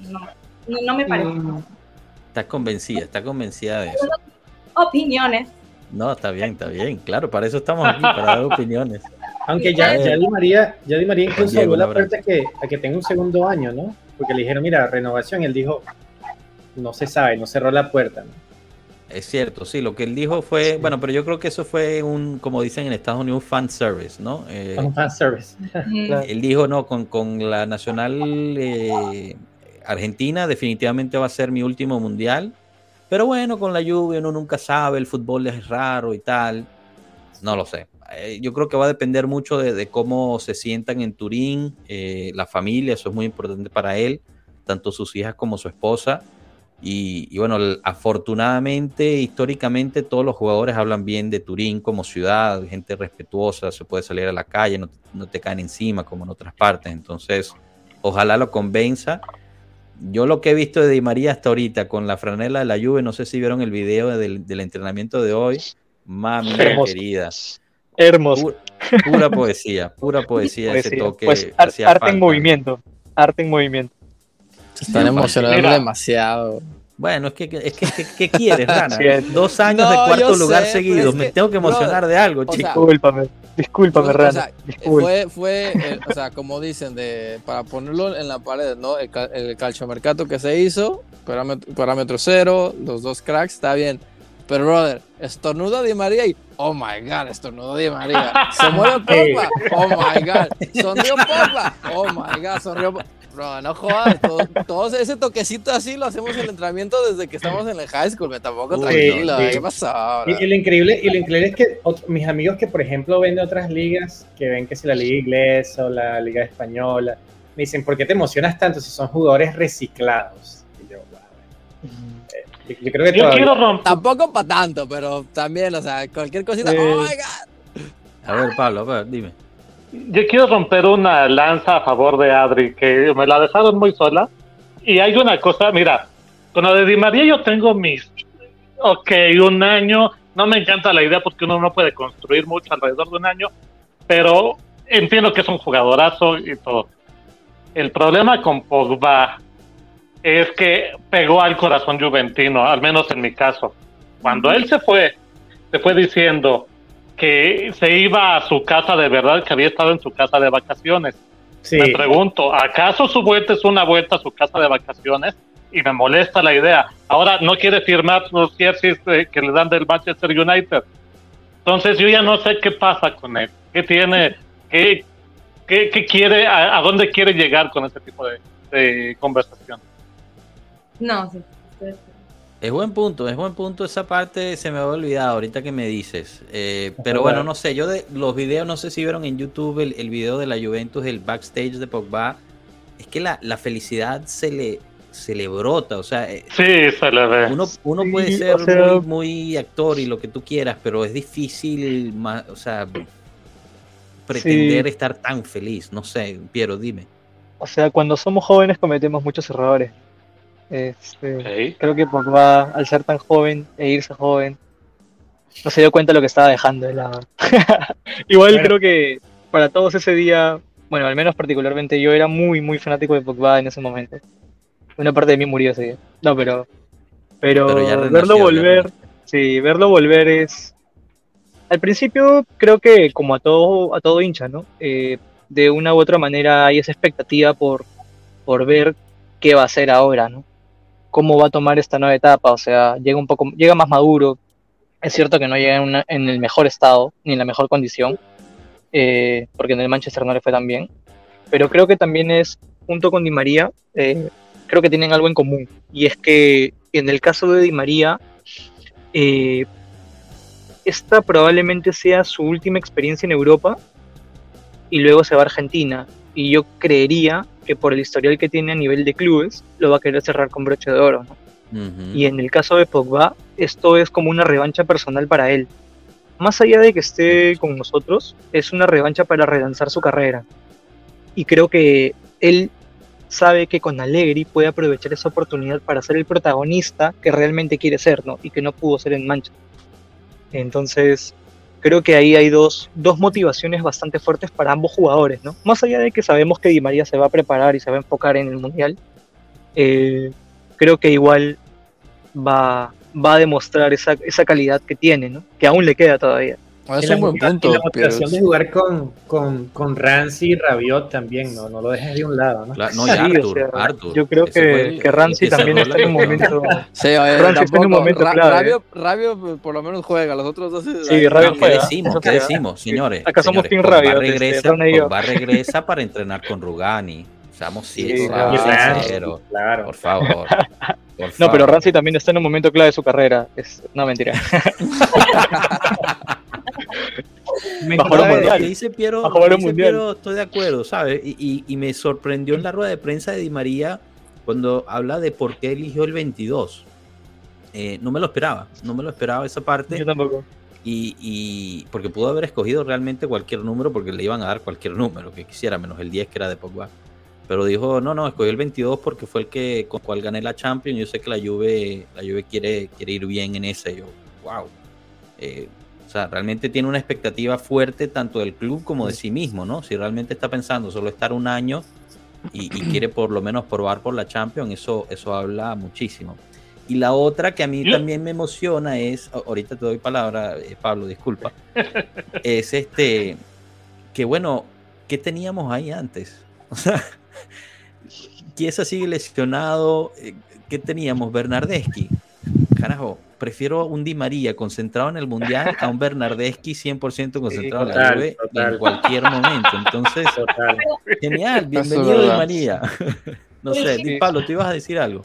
No, no, no me parece. Está convencida, está convencida de eso. Opiniones. No, está bien, está bien. Claro, para eso estamos aquí, para dar opiniones. Aunque ya, ya Di María, ya Di María incluso Diego, la un abrazo. puerta a que, a que tenga un segundo año, ¿no? Porque le dijeron, mira, renovación, y él dijo, no se sabe, no cerró la puerta. ¿no? Es cierto, sí, lo que él dijo fue, bueno, pero yo creo que eso fue un, como dicen en Estados Unidos, un fan service, ¿no? Eh, Un fan service. Él dijo, no, con, con la Nacional eh, Argentina definitivamente va a ser mi último mundial, pero bueno, con la lluvia uno nunca sabe, el fútbol es raro y tal, no lo sé. Eh, yo creo que va a depender mucho de, de cómo se sientan en Turín, eh, la familia, eso es muy importante para él, tanto sus hijas como su esposa. Y, y bueno, afortunadamente, históricamente, todos los jugadores hablan bien de Turín como ciudad, gente respetuosa, se puede salir a la calle, no, no te caen encima como en otras partes. Entonces, ojalá lo convenza. Yo lo que he visto de Di María hasta ahorita con la franela de la Juve, no sé si vieron el video del, del entrenamiento de hoy. Mami querida, Hermoso. pu- pura poesía, pura poesía ese toque. Pues ar- arte en movimiento. Arte en movimiento. Se están emocionando demasiado. Bueno, es que, es que, que- ¿qué quieres, Rana? Dos años No, de cuarto lugar sé, seguidos. Me que, tengo que emocionar de algo, o sea, chico. Discúlpame. Discúlpame, O Rana. sea, fue, fue eh, o sea, como dicen, de, para ponerlo en la pared, ¿no? El, el calciomercato que se hizo, parámetro, parámetro cero, los dos cracks, está bien. Pero, brother, estornuda Di María y, oh my god, estornudó Di María. Se mueve Pogba, oh my god. Sonrió Pogba, oh my god, sonrió Pogba. Bro, no jodas, todo, todo ese toquecito así lo hacemos en el entrenamiento desde que estamos en el high school, me tampoco tranquilo, sí. ¿qué pasó? bro? Y, y lo increíble, y lo increíble es que ot- mis amigos que, por ejemplo, ven de otras ligas, que ven que si la liga inglesa o la liga española, me dicen, ¿por qué te emocionas tanto si son jugadores reciclados? Y yo, wow. Eh, yo, creo que Yo quiero romper. Tampoco para tanto, pero también, o sea, cualquier cosita, Sí. oh my god. A ver, Pablo, a ver, dime. Yo quiero romper una lanza a favor de Adri, que me la dejaron muy sola. Y hay una cosa, mira, con lo de Di María yo tengo mis, ok, un año, no me encanta la idea porque uno no puede construir mucho alrededor de un año, pero entiendo que es un jugadorazo y todo. El problema con Pogba es que pegó al corazón juventino, al menos en mi caso. Cuando él se fue, se fue diciendo que se iba a su casa de verdad, que había estado en su casa de vacaciones. Sí, Me pregunto, ¿acaso su vuelta es una vuelta a su casa de vacaciones? Y me molesta la idea. Ahora no quiere firmar los jerseys eh, que le dan del Manchester United. Entonces yo ya no sé qué pasa con él. ¿Qué tiene? ¿Qué, qué, qué quiere? A, a dónde quiere llegar con este tipo de, de conversación? No, sí. sí. Es buen punto, es buen punto. Esa parte se me había olvidado ahorita que me dices. Eh, pero bueno, no sé. Yo de los videos, no sé si vieron en YouTube el, el video de la Juventus, el backstage de Pogba. Es que la, la felicidad se le, se le brota. O sea, eh, Sí, se le ve. uno, uno Sí, puede o ser sea- muy, muy actor y lo que tú quieras, pero es difícil, o sea, pretender Sí. estar tan feliz. No sé, Piero, dime. O sea, cuando somos jóvenes cometemos muchos errores. Este, creo que Pogba, al ser tan joven e irse joven, no se dio cuenta de lo que estaba dejando de lado. Igual Bueno. creo que para todos ese día, bueno, al menos particularmente yo era muy, muy fanático de Pogba en ese momento. Una parte de mí murió ese día. No, pero, pero, Pero ya renació, verlo volver, sí, verlo volver es... Al principio creo que como a todo, a todo hincha, ¿no? Eh, de una u otra manera hay esa expectativa por, por ver qué va a hacer ahora, ¿no? Cómo va a tomar esta nueva etapa, o sea, llega un poco, llega más maduro. Es cierto que no llega en, el mejor estado ni en la mejor condición, eh, porque en el Manchester no le fue tan bien. Pero creo que también es, junto con Di María, eh, creo que tienen algo en común. Y es que en el caso de Di María, eh, esta probablemente sea su última experiencia en Europa y luego se va a Argentina. Y yo creería que por el historial que tiene a nivel de clubes, lo va a querer cerrar con broche de oro. Y en el caso de Pogba, esto es como una revancha personal para él. Más allá de que esté con nosotros, es una revancha para relanzar su carrera. Y creo que él sabe que con Allegri puede aprovechar esa oportunidad para ser el protagonista que realmente quiere ser, ¿no? Y que no pudo ser en Manchester. Entonces, creo que ahí hay dos, dos motivaciones bastante fuertes para ambos jugadores, ¿no? Más allá de que sabemos que Di María se va a preparar y se va a enfocar en el Mundial, eh, creo que igual va, va a demostrar esa, esa calidad que tiene, ¿no? Que aún le queda todavía. Es un buen punto, la pero motivación de jugar con, con, con Ramsey y Rabiot también, ¿no? No lo dejes de un lado, ¿no? No, y Sí, o Arthur, sea, Arthur. Yo creo que, el- que Ramsey también está en un momento. Sí, oye, Francis está en un tampoco- momento Ra- clave, Rabio, Rabio, pues, por lo menos juega, los otros dos. Sí, ahí- Rabio ¿Qué juega. decimos? ¿Qué juega. decimos, señores? Acá somos Señores, Team Rabiot, este, regresa. Pogba regresa para entrenar con Rugani. Seamos Sí, sinceros, claro. Por favor. Por No, pero. Ramsey también está en un momento clave de su carrera. Es, no, mentira. Me Lo que dice Piero, que dice estoy de acuerdo, ¿sabes? Y, y- y me sorprendió en la rueda de prensa de Di María cuando habla de por qué eligió el 22. Eh, no me lo esperaba, no me lo esperaba esa parte. Yo tampoco. Y, y- porque pudo haber escogido realmente cualquier número porque le iban a dar cualquier número que quisiera, menos el 10 que era de Pogba. Pero dijo, no, no, escogí el 22 porque fue el que con cual gané la Champions. Yo sé que la Juve, la Juve quiere, quiere ir bien en ese. Yo, wow. Eh, sea, realmente tiene una expectativa fuerte tanto del club como de sí mismo, ¿no? Si realmente está pensando solo estar un año y, y quiere por lo menos probar por la Champions, eso, eso habla muchísimo. Y la otra que a mí también me emociona es, ahorita te doy palabra, eh, Pablo, disculpa, es este, que bueno, ¿qué teníamos ahí antes? O sea, Chiesa sigue lesionado, eh, ¿qué teníamos? Bernardeschi. Carajo, prefiero un Di María concentrado en el Mundial a un Bernardeschi 100% concentrado en la total, Juve total. en cualquier momento. Entonces, Total. genial, bienvenido Di. María. No sé, Di- Pablo, ¿te ibas a decir algo?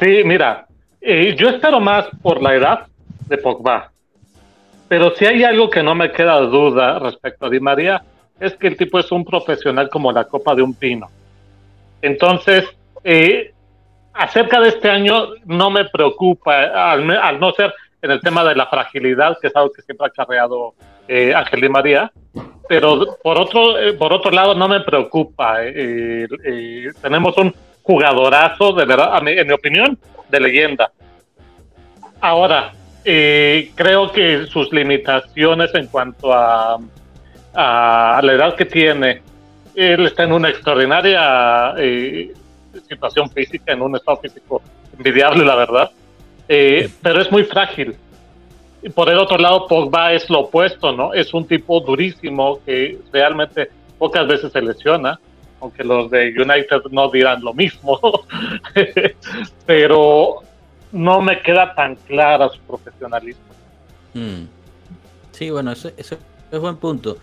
Sí, mira, eh, yo espero más por la edad de Pogba. Pero si hay algo que no me queda duda respecto a Di María, es que el tipo es un profesional como la copa de un pino. Entonces, eh, acerca de este año, no me preocupa, al, no ser en el tema de la fragilidad, que es algo que siempre ha cargado eh, Ángel Di María. Pero por otro, eh, por otro lado, no me preocupa. eh, eh, tenemos un jugadorazo, de verdad, mi- en mi opinión, de leyenda. Ahora, creo que sus limitaciones en cuanto a, la edad que tiene, él está en una extraordinaria situación física, en un estado físico envidiable, la verdad, eh, pero es muy frágil. Y por el otro lado, Pogba es lo opuesto, ¿no? Es un tipo durísimo que realmente pocas veces se lesiona, aunque los de United no dirán lo mismo, pero no me queda tan clara su profesionalismo. Mm. Sí, bueno, eso, eso es buen punto.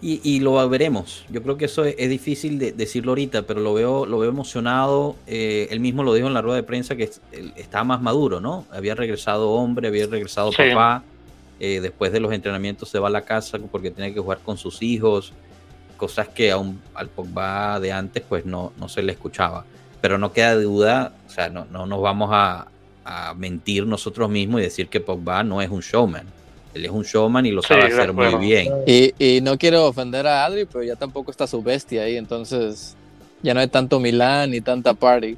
Y, y lo veremos. Yo creo que eso es, es difícil de decirlo ahorita, pero lo veo, lo veo emocionado. Eh, él mismo lo dijo en la rueda de prensa que es- él estaba más maduro, ¿no? Había regresado hombre, había regresado Sí. papá. Eh, después de los entrenamientos se va a la casa porque tiene que jugar con sus hijos. Cosas que a un- al Pogba de antes pues no, no se le escuchaba. Pero no queda duda, o sea, no, no nos vamos a, a mentir nosotros mismos y decir que Pogba no es un showman. Él es un showman y lo sabe hacer muy bien. Y, y no quiero ofender a Adri, pero ya tampoco está su bestia ahí, entonces ya no hay tanto Milán ni tanta party.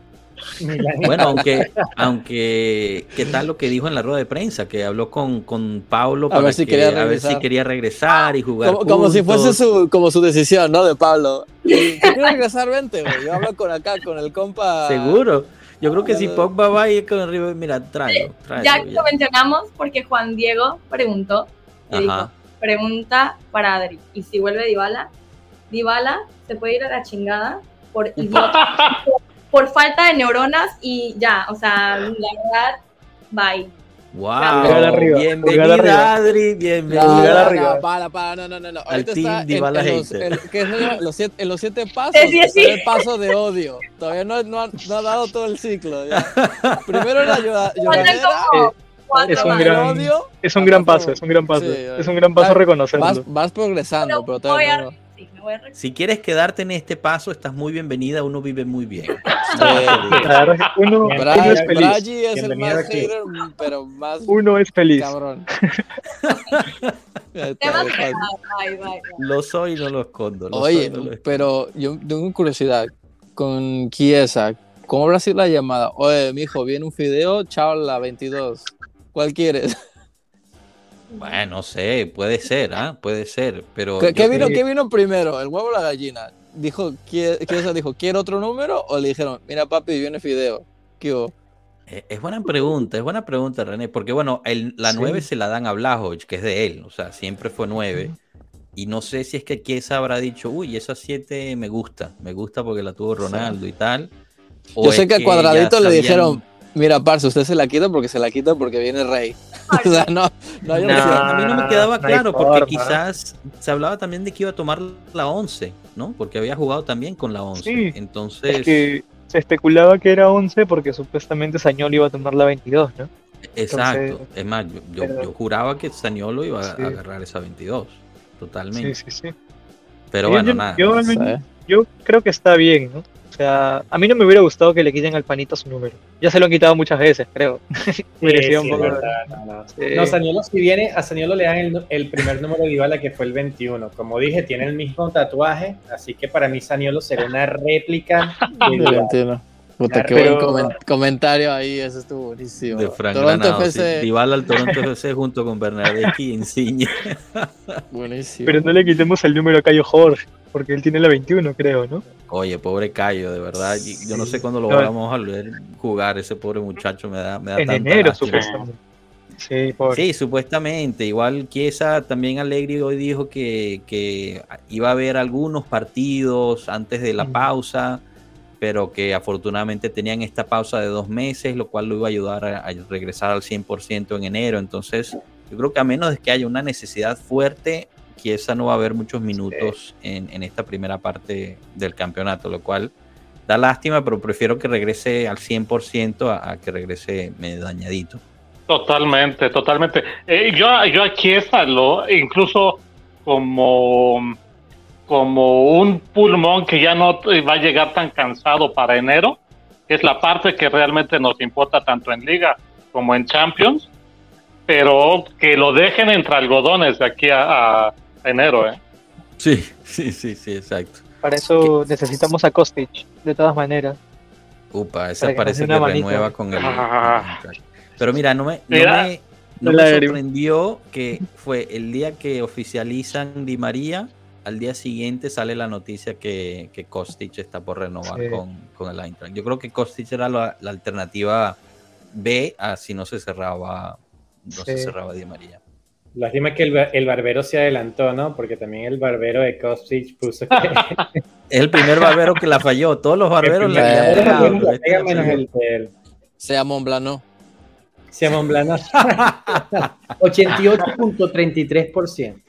Bueno, aunque, aunque, ¿qué tal lo que dijo en la rueda de prensa? Que habló con, con Pablo A para ver si que- quería a ver regresar. si quería regresar y jugar Como, como si fuese su, como su decisión, ¿no? De Pablo. Quieres regresar, vente, güey. Yo hablo con acá, con el compa. Seguro. Yo creo que si. Pogba va y es con el River, mira, tráelo, tráelo. Ya ya. lo mencionamos porque Juan Diego preguntó, y dijo, Ajá. pregunta para Adri, ¿y si vuelve Dybala? Dybala se puede ir a la chingada por idiota, por, por falta de neuronas y ya, o sea, la verdad, bye. Wow. Pulgar arriba, pulgar Bienvenida, arriba. Adri. Bienvenida. no, Pulgar no, arriba. para, para, no, no, no, no. Al Ahorita team está en, en los, en- ¿qué es eso? los siete, en los siete pasos. Sí, sí, está. El paso de odio. Todavía no, no, ha, no ha dado todo el ciclo. ya. Primero la cuatro Es un gran- odio. Es un gran paso, es un gran paso. Sí, es un gran paso reconocerlo. Vas, vas progresando, pero todavía no. Sí, me voy a re- Si quieres quedarte en este paso, estás muy bienvenida. Uno vive muy bien. Claro, uno, Bien, uno es feliz. Bragi es el más hater, pero más Uno es feliz. cabrón. Lo soy y no lo escondo. lo Oye, soy, no lo escondo. pero yo tengo curiosidad con Chiesa. ¿Cómo habrá sido la llamada? Oye, mijo, viene un fideo, chao la 22. ¿Cuál quieres? Bueno, no sé, puede ser, ¿ah? Puede ser, pero... ¿Qué, vino, qué vino primero? ¿El huevo o la gallina? Dijo, ¿quiere- dijo, ¿quiere otro número? O le dijeron, mira papi, viene fideo. ¿Qué hubo? Eh, Es buena pregunta, es buena pregunta, René, porque bueno, el- la Sí. 9 se la dan a Blajovic, que es de él, o sea, siempre fue 9. Y no sé si es que Chiesa habrá dicho, uy, esa 7 me gusta, me gusta porque la tuvo Ronaldo y tal. o Yo sé que a Cuadradito le sabían- dijeron, mira, parce, usted se la quita porque se la quita porque viene rey. o sea, no, no hay. A mí no me quedaba claro, porque forma. quizás se hablaba también de que iba a tomar la 11, ¿no? Porque había jugado también con la 11. Sí, Entonces, Es que se especulaba que era 11 porque supuestamente Sañol iba a tomar la 22, ¿no? exacto. entonces- es más, yo, yo- pero- yo juraba que Saniolo iba a agarrar esa 22, totalmente. Sí, sí, sí. Pero Yo- bueno, yo, nada. yo, yo creo que está bien, ¿no? Sea, a mí no me hubiera gustado que le quiten al panito su número. Ya se lo han quitado muchas veces, creo. Un sí, poco- verdad, no, no. Sí. No, Saniolo, si viene, a Saniolo le dan el, el primer número de Dybala que fue el 21. Como dije, tiene el mismo tatuaje, así que para mí Saniolo será una réplica de Lo Dybala. entiendo. Puta, qué Pero- buen comen- comentario ahí, eso estuvo buenísimo. De Frank Toronto Granado, FC, sí. Dybala al Toronto FC junto con Bernardeschi y Insigne. buenísimo. Pero no le quitemos el número a Cayo Jorge, porque él tiene la 21, creo, ¿no? Oye, pobre Cayo, de verdad. Yo no sé cuándo lo No. vamos a ver jugar. Ese pobre muchacho me da, me da En tanta enero, supuestamente. Sí, supuestamente. Igual Chiesa, también Alegri hoy dijo que, que iba a haber algunos partidos antes de la pausa, pero que afortunadamente tenían esta pausa de dos meses, lo cual lo iba a ayudar a, a regresar al 100% en enero. Entonces, yo creo que a menos de que haya una necesidad fuerte, Chiesa no va a haber muchos minutos en, en esta primera parte del campeonato, lo cual da lástima, pero prefiero que regrese al 100% a, a que regrese medio dañadito. Totalmente, totalmente. Eh, yo, yo a Chiesa lo incluso como, como un pulmón que ya no va a llegar tan cansado para enero, que es la parte que realmente nos importa tanto en Liga como en Champions, pero que lo dejen entre algodones de aquí a, a enero. ¿eh? Sí, sí, sí, sí, exacto. Para eso necesitamos a Kostic, de todas maneras. Upa, esa que parece que manito. renueva con el. Ah. Pero mira, no me, no Mira. me, no me sorprendió que fue el día que oficializan Di María, al día siguiente sale la noticia que, que Kostic está por renovar Sí. con, con el Eintracht. Yo creo que Kostic era la, la alternativa B a si no se cerraba, no se Sí. cerraba Di María. Lástima que el, el barbero se adelantó, ¿no? Porque también el barbero de Kostic puso que. Es el primer barbero que la falló. Todos los barberos la, la este menos el de él. Sea Monblano. Simón Blano. 88.33%.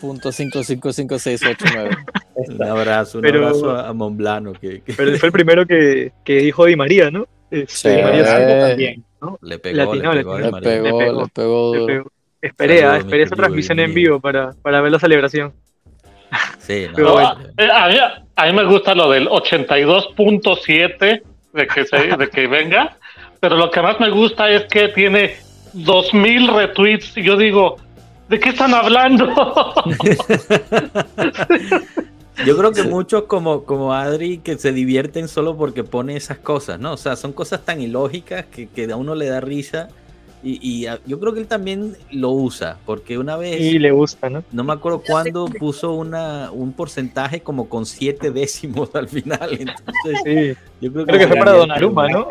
Punto cinco cinco cinco seis ocho nueve. Un abrazo, un Pero- abrazo a Monblano que, que Pero fue el primero que, que dijo Di María, ¿no? Este, Sí. Di María Eh. también. le pegó, Latino, le pegó a Di Le pegó, pegó. le pegó le pegó. Esperé, ah, Saludos, mi esperé esa transmisión en vivo para, para ver la celebración. Sí, no, Pero No, bueno. eh, a, mí, a mí me gusta lo del 82.7 de que se, de que venga, pero lo que más me gusta es que tiene 2000 retweets y yo digo, ¿de qué están hablando? Yo creo que muchos como, como Adri que se divierten solo porque pone esas cosas, ¿no? O sea, son cosas tan ilógicas que, que a uno le da risa. Y, y a- yo creo que él también lo usa, porque una vez, Y le gusta, ¿no? no me acuerdo cuándo, puso una, un porcentaje como con siete décimos al final. Entonces, Sí. yo creo Creo que fue para Donnarumma, ¿no?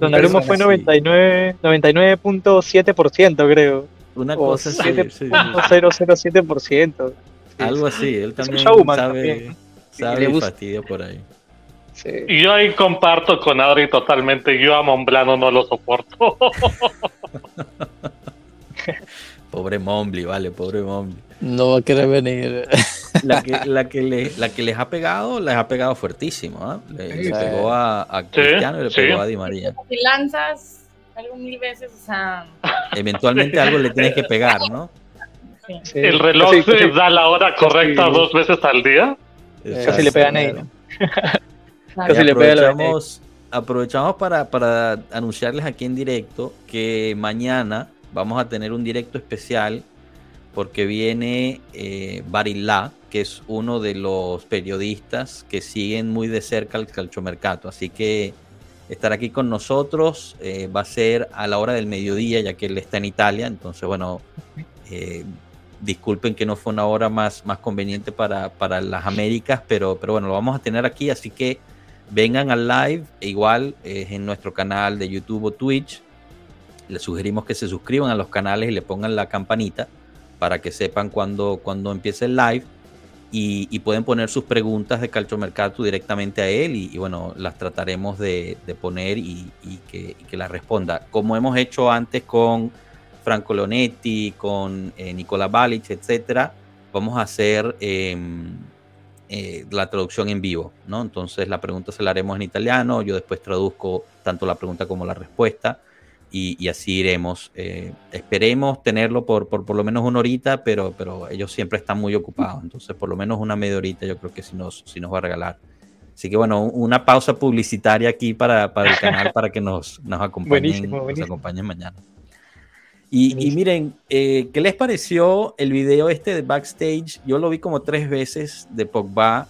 Donnarumma fue Sí. 99 99.7%, creo. Una O cosa así, sí, sí, sí. 007%. Sí, Algo así, él también sabe, también. sabe y gusta. fastidia por ahí. sí. y yo ahí comparto con Adri totalmente, yo a Monblano no lo soporto. Pobre Mombly, vale, pobre Mombly. No va a querer venir. La que, la, que le- la que les ha pegado, les ha pegado fuertísimo. ¿ah? Le, Sí. pegó a, a Cristiano y le sí. pegó a Di María. Si lanzas algo mil veces, o sea, Eventualmente algo le tienes que pegar, ¿no? sí. Sí. El reloj casi- da la hora correcta dos veces al día. Casi le pega a Ney. Casi le pega a la de aprovechamos, aprovechamos para, para anunciarles aquí en directo que mañana vamos a tener un directo especial porque viene eh, Barilá, que es uno de los periodistas que siguen muy de cerca el calchomercato. Así que estar aquí con nosotros eh, va a ser a la hora del mediodía, ya que él está en Italia. Entonces, bueno, eh, disculpen que no fue una hora más, más conveniente para, para las Américas, pero, pero bueno, lo vamos a tener aquí, así que vengan al live, e igual eh, en nuestro canal de YouTube o Twitch. Les sugerimos que se suscriban a los canales y le pongan la campanita para que sepan cuando, cuando empiece el live. Y, pueden poner sus preguntas de Calchomercato directamente a él y, bueno, las trataremos de, poner y, que, que las responda. Como hemos hecho antes con Franco Leonetti, con eh, Nicola Balic, etcétera, vamos a hacer eh, eh, la traducción en vivo, ¿no? Entonces la pregunta se la haremos en italiano, yo después traduzco tanto la pregunta como la respuesta y, y así iremos. Eh, esperemos tenerlo por, por por lo menos una horita, pero, pero ellos siempre están muy ocupados, entonces por lo menos una media horita yo creo que sí nos, sí nos va a regalar. Así que bueno, una pausa publicitaria aquí para, para el canal para que nos, nos acompañen, Buenísimo, nos buenísimo. acompañen mañana. Y, y miren, eh, ¿qué les pareció el video este de backstage? Yo lo vi como tres veces de Pogba,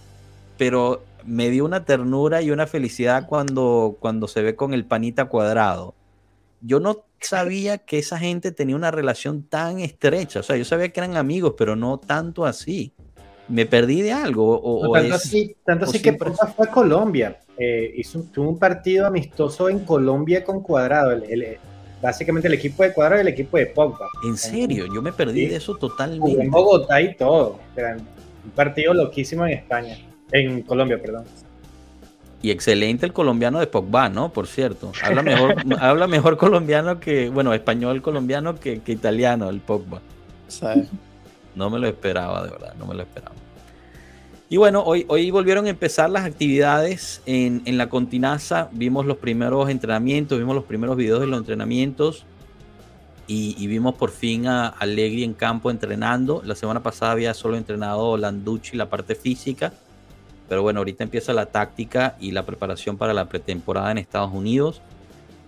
pero me dio una ternura y una felicidad cuando, cuando se ve con el panita cuadrado. Yo no sabía que esa gente tenía una relación tan estrecha. O sea, yo sabía que eran amigos, pero no tanto así. Me perdí de algo. O, No, tanto es- así, tanto o así que fue a Colombia. Eh, hizo, un- tuvo un partido amistoso en Colombia con Cuadrado. el- el- básicamente el equipo de Cuadrado y el equipo de Pogba. En serio, yo me perdí Sí. de eso Jugó totalmente. en Bogotá y todo. Era un partido loquísimo en España. En Colombia, perdón. Y excelente el colombiano de Pogba, ¿no? Por cierto. Habla mejor, habla mejor colombiano que, bueno, español colombiano que, que italiano, el Pogba. No me lo esperaba, de verdad, no me lo esperaba. Y bueno, hoy, hoy volvieron a empezar las actividades en, en la Continaza. Vimos los primeros entrenamientos, vimos los primeros videos de los entrenamientos. Y, y vimos por fin a Allegri en campo entrenando. La semana pasada había solo entrenado Landucci la parte física. Pero bueno, ahorita empieza la táctica y la preparación para la pretemporada en Estados Unidos.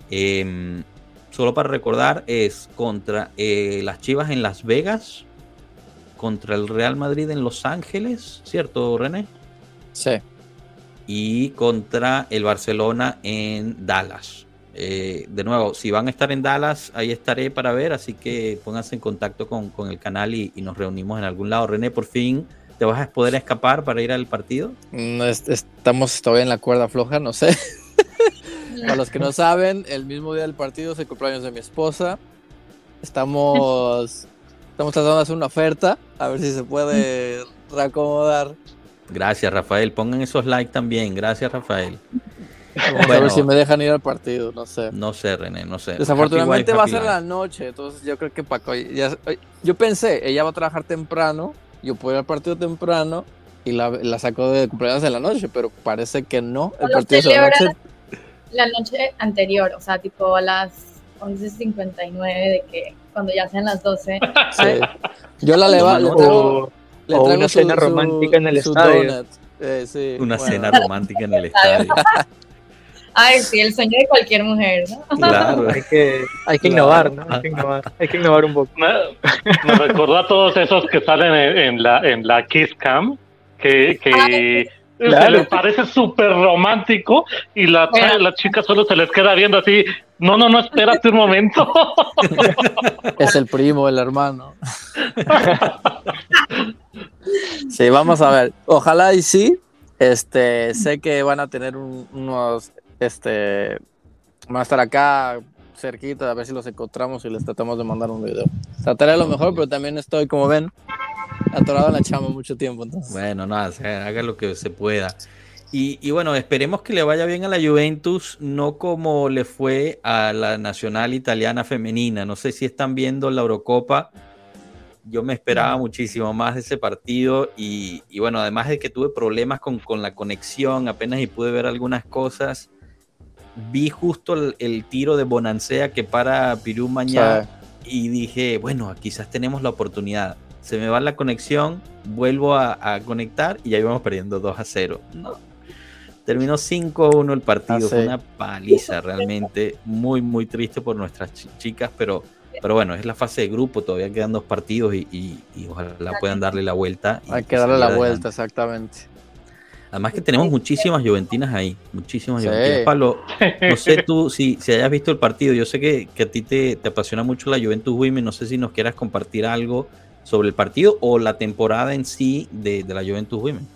Em, solo para recordar, es contra eh, las Chivas en Las Vegas, contra el Real Madrid en Los Ángeles, ¿cierto, René? Sí. Y contra el Barcelona en Dallas. Eh, de nuevo, si van a estar en Dallas, ahí estaré para ver, así que pónganse en contacto con, con el canal y, y nos reunimos en algún lado. René, por fin, ¿te vas a poder escapar para ir al partido? No, es- estamos todavía en la cuerda floja, no sé. Para los que no saben, el mismo día del partido es el cumpleaños de mi esposa. Estamos, estamos tratando de hacer una oferta, a ver si se puede reacomodar. Gracias, Rafael. Pongan esos likes también. Gracias, Rafael. Vamos a ver si me dejan ir al partido, no sé. No sé, René, no sé. Desafortunadamente Happy va a ser la noche, entonces yo creo que Paco, ya- yo pensé, ella va a trabajar temprano, yo puedo ir al partido temprano y la, la saco de cumpleaños en la noche, pero parece que no, el partido es en la noche. La noche anterior, o sea, tipo a las 11.59 de que cuando ya sean las 12. Sí. Yo la leva- le traigo, le o traigo una cena romántica en el estadio. Eh, sí, Una bueno. cena romántica en el estadio. Ay, sí, el sueño de cualquier mujer, ¿no? Claro. Hay que, hay que innovar, ¿no? Hay que innovar, hay que innovar un poco. Me, me recordó a todos esos que salen en, en la, en la Kiss Cam, que, que Ay, se claro. les parece súper romántico y la, Bueno. la chica solo se les queda viendo así, no, no, no, espérate un momento. Es el primo, el hermano. Sí, vamos a ver. Ojalá y sí. Este, sé que van a tener un- unos, este, van a estar acá cerquita a ver si los encontramos y les tratamos de mandar un video. Trataré lo mejor, pero también estoy, como ven, atorado en la chamba mucho tiempo. Entonces, Bueno, nada, se haga lo que se pueda. Y, y bueno, esperemos que le vaya bien a la Juventus, no como le fue a la Nacional Italiana Femenina. No sé si están viendo la Eurocopa. Yo me esperaba muchísimo más de ese partido y, y bueno, además de que tuve problemas con, con la conexión apenas y pude ver algunas cosas, vi justo el, el tiro de Bonancea que para Pirú mañana y dije, bueno, quizás tenemos la oportunidad. Se me va la conexión, vuelvo a, a conectar y ya íbamos perdiendo 2 a 0. No. Terminó 5-1 el partido, Ah, sí. fue una paliza realmente, muy, muy triste por nuestras chi- chicas, pero, pero bueno, es la fase de grupo, todavía quedan dos partidos y, y- y ojalá puedan darle la vuelta. y- hay que darle la adelante. vuelta, exactamente. Además que tenemos muchísimas juventinas ahí, muchísimas Sí. juventinas. Pablo, no sé tú si, si hayas visto el partido, yo sé que, que a ti te, te apasiona mucho la Juventus Women, no sé si nos quieras compartir algo sobre el partido o la temporada en sí de, de la Juventus Women.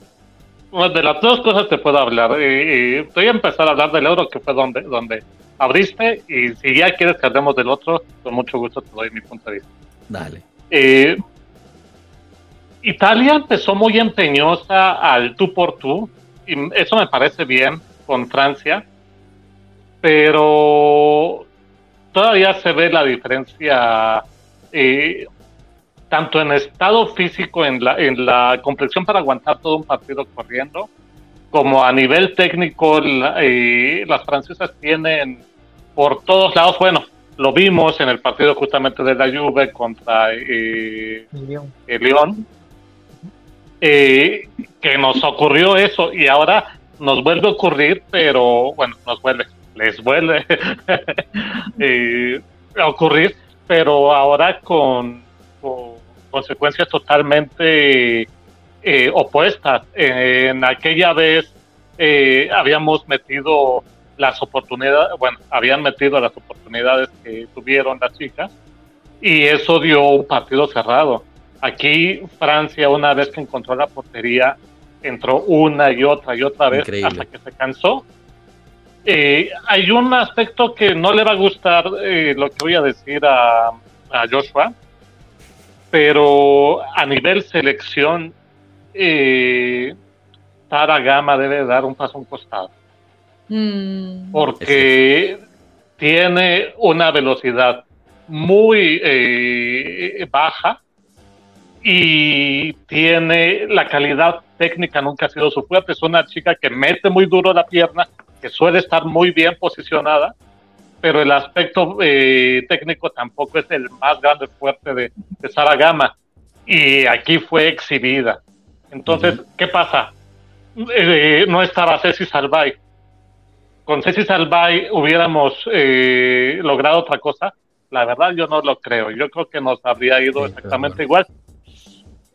Bueno, de las dos cosas te puedo hablar. Eh, eh, voy a empezar a hablar del euro, que fue donde, donde abriste, y si ya quieres que hablemos del otro, con mucho gusto te doy mi punto de vista. Dale. Eh, Italia empezó muy empeñosa al tú por tú, y eso me parece bien con Francia, pero todavía se ve la diferencia eh, tanto en estado físico, en la, en la complexión para aguantar todo un partido corriendo, como a nivel técnico, la- eh, las francesas tienen por todos lados, bueno, lo vimos en el partido justamente de la Juve contra eh, el León, eh, que nos ocurrió eso y ahora nos vuelve a ocurrir, pero bueno, nos vuelve, les vuelve eh, a ocurrir, pero ahora con, con consecuencias totalmente eh, opuestas. En aquella vez eh, habíamos metido las oportunidades, bueno, habían metido las oportunidades que tuvieron las chicas y eso dio un partido cerrado. Aquí Francia, una vez que encontró la portería, entró una y otra y otra vez Increíble. hasta que se cansó. Eh, hay un aspecto que no le va a gustar eh, lo que voy a decir a, a Joshua, pero a nivel selección, eh, Tara Gama debe dar un paso a un costado Mm, porque tiene una velocidad muy eh, baja y tiene la calidad técnica nunca ha sido su fuerte. Es una chica que mete muy duro la pierna, que suele estar muy bien posicionada, pero el aspecto eh, técnico tampoco es el más grande fuerte de, de Sara Gama. Y aquí fue exhibida. Entonces, ¿qué pasa? Eh, no estaba Ceci Salvay con Ceci Salvay hubiéramos eh, logrado otra cosa, la verdad yo no lo creo. Yo creo que nos habría ido Sí, exactamente igual.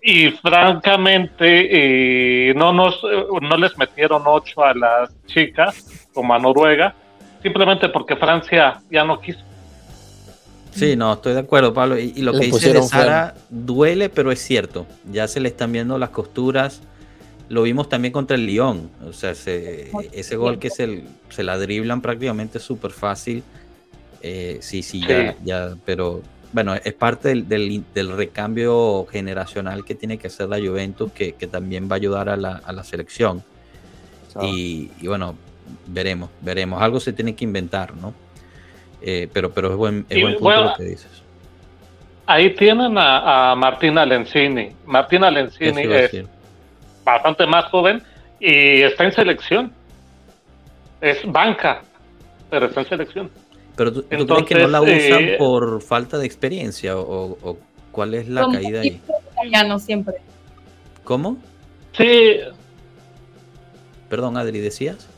Y francamente eh, no nos no les metieron ocho a las chicas como a Noruega, simplemente porque Francia ya no quiso. Sí, no, estoy de acuerdo, Pablo. Y, y lo Le que dice de Sara duele, pero es cierto. Ya se le están viendo las costuras. Lo vimos también contra el Lyon. O sea, se- ese gol que se, se la driblan prácticamente súper fácil. Eh, sí, sí, ya, Sí. ya, pero bueno, es parte del, del- del recambio generacional que tiene que hacer la Juventus, que, que también va a ayudar a la, a la selección. Y, y bueno, veremos, veremos. Algo se tiene que inventar, ¿no? Eh, pero, pero es buen, es buen punto bueno, lo que dices. Ahí tienen a, a Martina Lenzini. Martina a es bastante más joven y está en selección. Es banca, pero está en selección. Pero tú, ¿tú crees que no la usan eh, por falta de experiencia o, o cuál es la como caída ahí? italiano siempre. ¿Cómo? Sí, Perdón, Adri, ¿decías?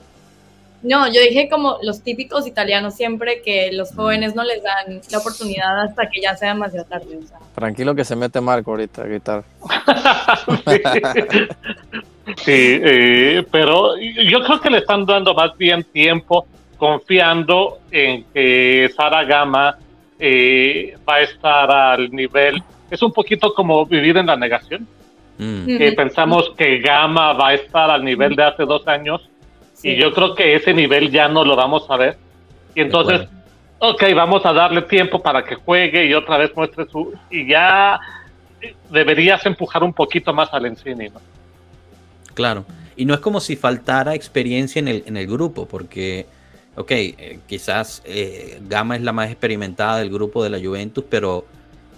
No, yo dije como los típicos italianos siempre que los Mm. jóvenes no les dan la oportunidad hasta que ya sea demasiado tarde. o sea. Tranquilo que se mete Marco ahorita a gritar. sí, Sí, eh, pero yo creo que le están dando más bien tiempo confiando en que Sara Gama eh, va a estar al nivel. Es un poquito como vivir en la negación, Mm, que pensamos que Gama va a estar al nivel de hace dos años Sí. y yo creo que ese nivel ya no lo vamos a ver. Y entonces, ok, vamos a darle tiempo para que juegue y otra vez muestre su... Y ya deberías empujar un poquito más al Encini, ¿no? Claro. Y no es como si faltara experiencia en el, en el grupo, porque, ok, eh, quizás eh, Gama es la más experimentada del grupo de la Juventus, pero,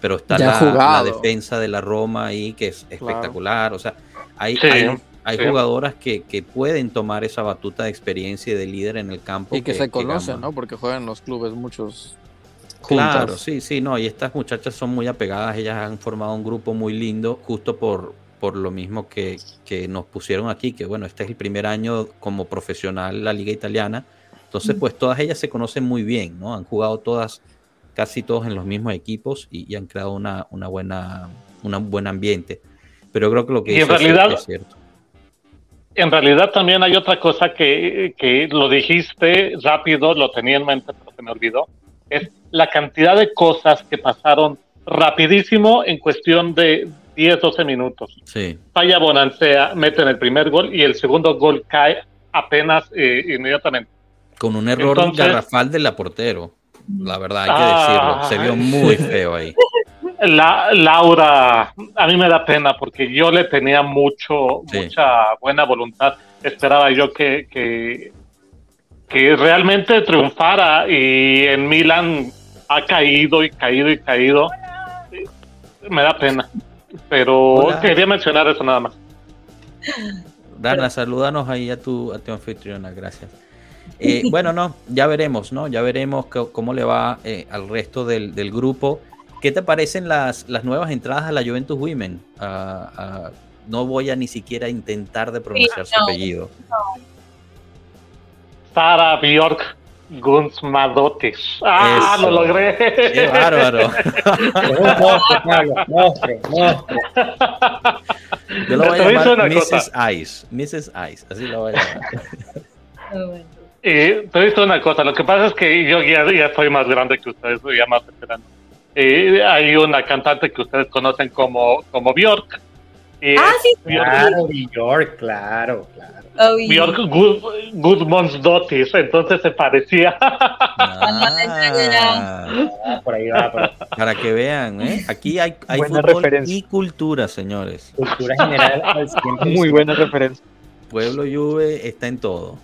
pero está la, la defensa de la Roma ahí, que es espectacular. O sea, hay, Sí, hay, hay sí. jugadoras que, que pueden tomar esa batuta de experiencia y de líder en el campo. Y que, se conocen, ¿no? Porque juegan en los clubes muchos juntas. Claro, sí, sí, no, y estas muchachas son muy apegadas, ellas han formado un grupo muy lindo, justo por, por lo mismo que, que nos pusieron aquí, que bueno, este es el primer año como profesional la liga italiana, entonces pues todas ellas se conocen muy bien, ¿no? Han jugado todas, casi todos en los mismos equipos y, y han creado una, una buena, una- un buen ambiente. Pero yo creo que lo que Y en realidad- es cierto. En realidad también hay otra cosa que, que lo dijiste rápido, lo tenía en mente, pero se me olvidó. Es la cantidad de cosas que pasaron rapidísimo en cuestión de 10, 12 minutos. Sí, Falla Bonancea, meten el primer gol y el segundo gol cae apenas eh, inmediatamente. Con un error Entonces- garrafal de la portero, la verdad, hay que Ah, decirlo, se vio muy feo ahí. La, Laura, a mí me da pena porque yo le tenía mucho, Sí. mucha buena voluntad. Esperaba yo que, que, que realmente triunfara y en Milan ha caído y caído y caído. Me da pena. Pero Hola. quería mencionar eso nada más. Dana, salúdanos ahí a tu, a tu anfitriona, gracias. Eh, bueno, no, ya veremos, ¿no? Ya veremos cómo le va eh, al resto del, del grupo. ¿Qué te parecen las, las nuevas entradas a la Juventus Women? Ah, ah, no voy a ni siquiera intentar de pronunciar su no. apellido. Sara Bjork Gunsmadotis. ¡Ah, Eso. lo logré! ¡Qué bárbaro! Monstruo, Pablo, monstruo, monstruo. Yo lo voy a llamar Mrs. Ice. Mrs. Ice, así lo voy a llamar. Y te he visto una cosa, lo que pasa es que yo ya, ya soy más grande que ustedes, soy ya más veterano. Y hay una cantante que ustedes conocen como, como Bjork. Y Ah, sí. Claro, York, claro, claro. Oh, y- Bjork Gud, Gudmundsdottir, entonces se parecía. Ah, por ahí va, por para que vean, ¿eh? aquí hay, hay Buena fútbol referencia. y cultura, señores. cultura general al 100%. Muy buena referencia. Pueblo Juve está en todo.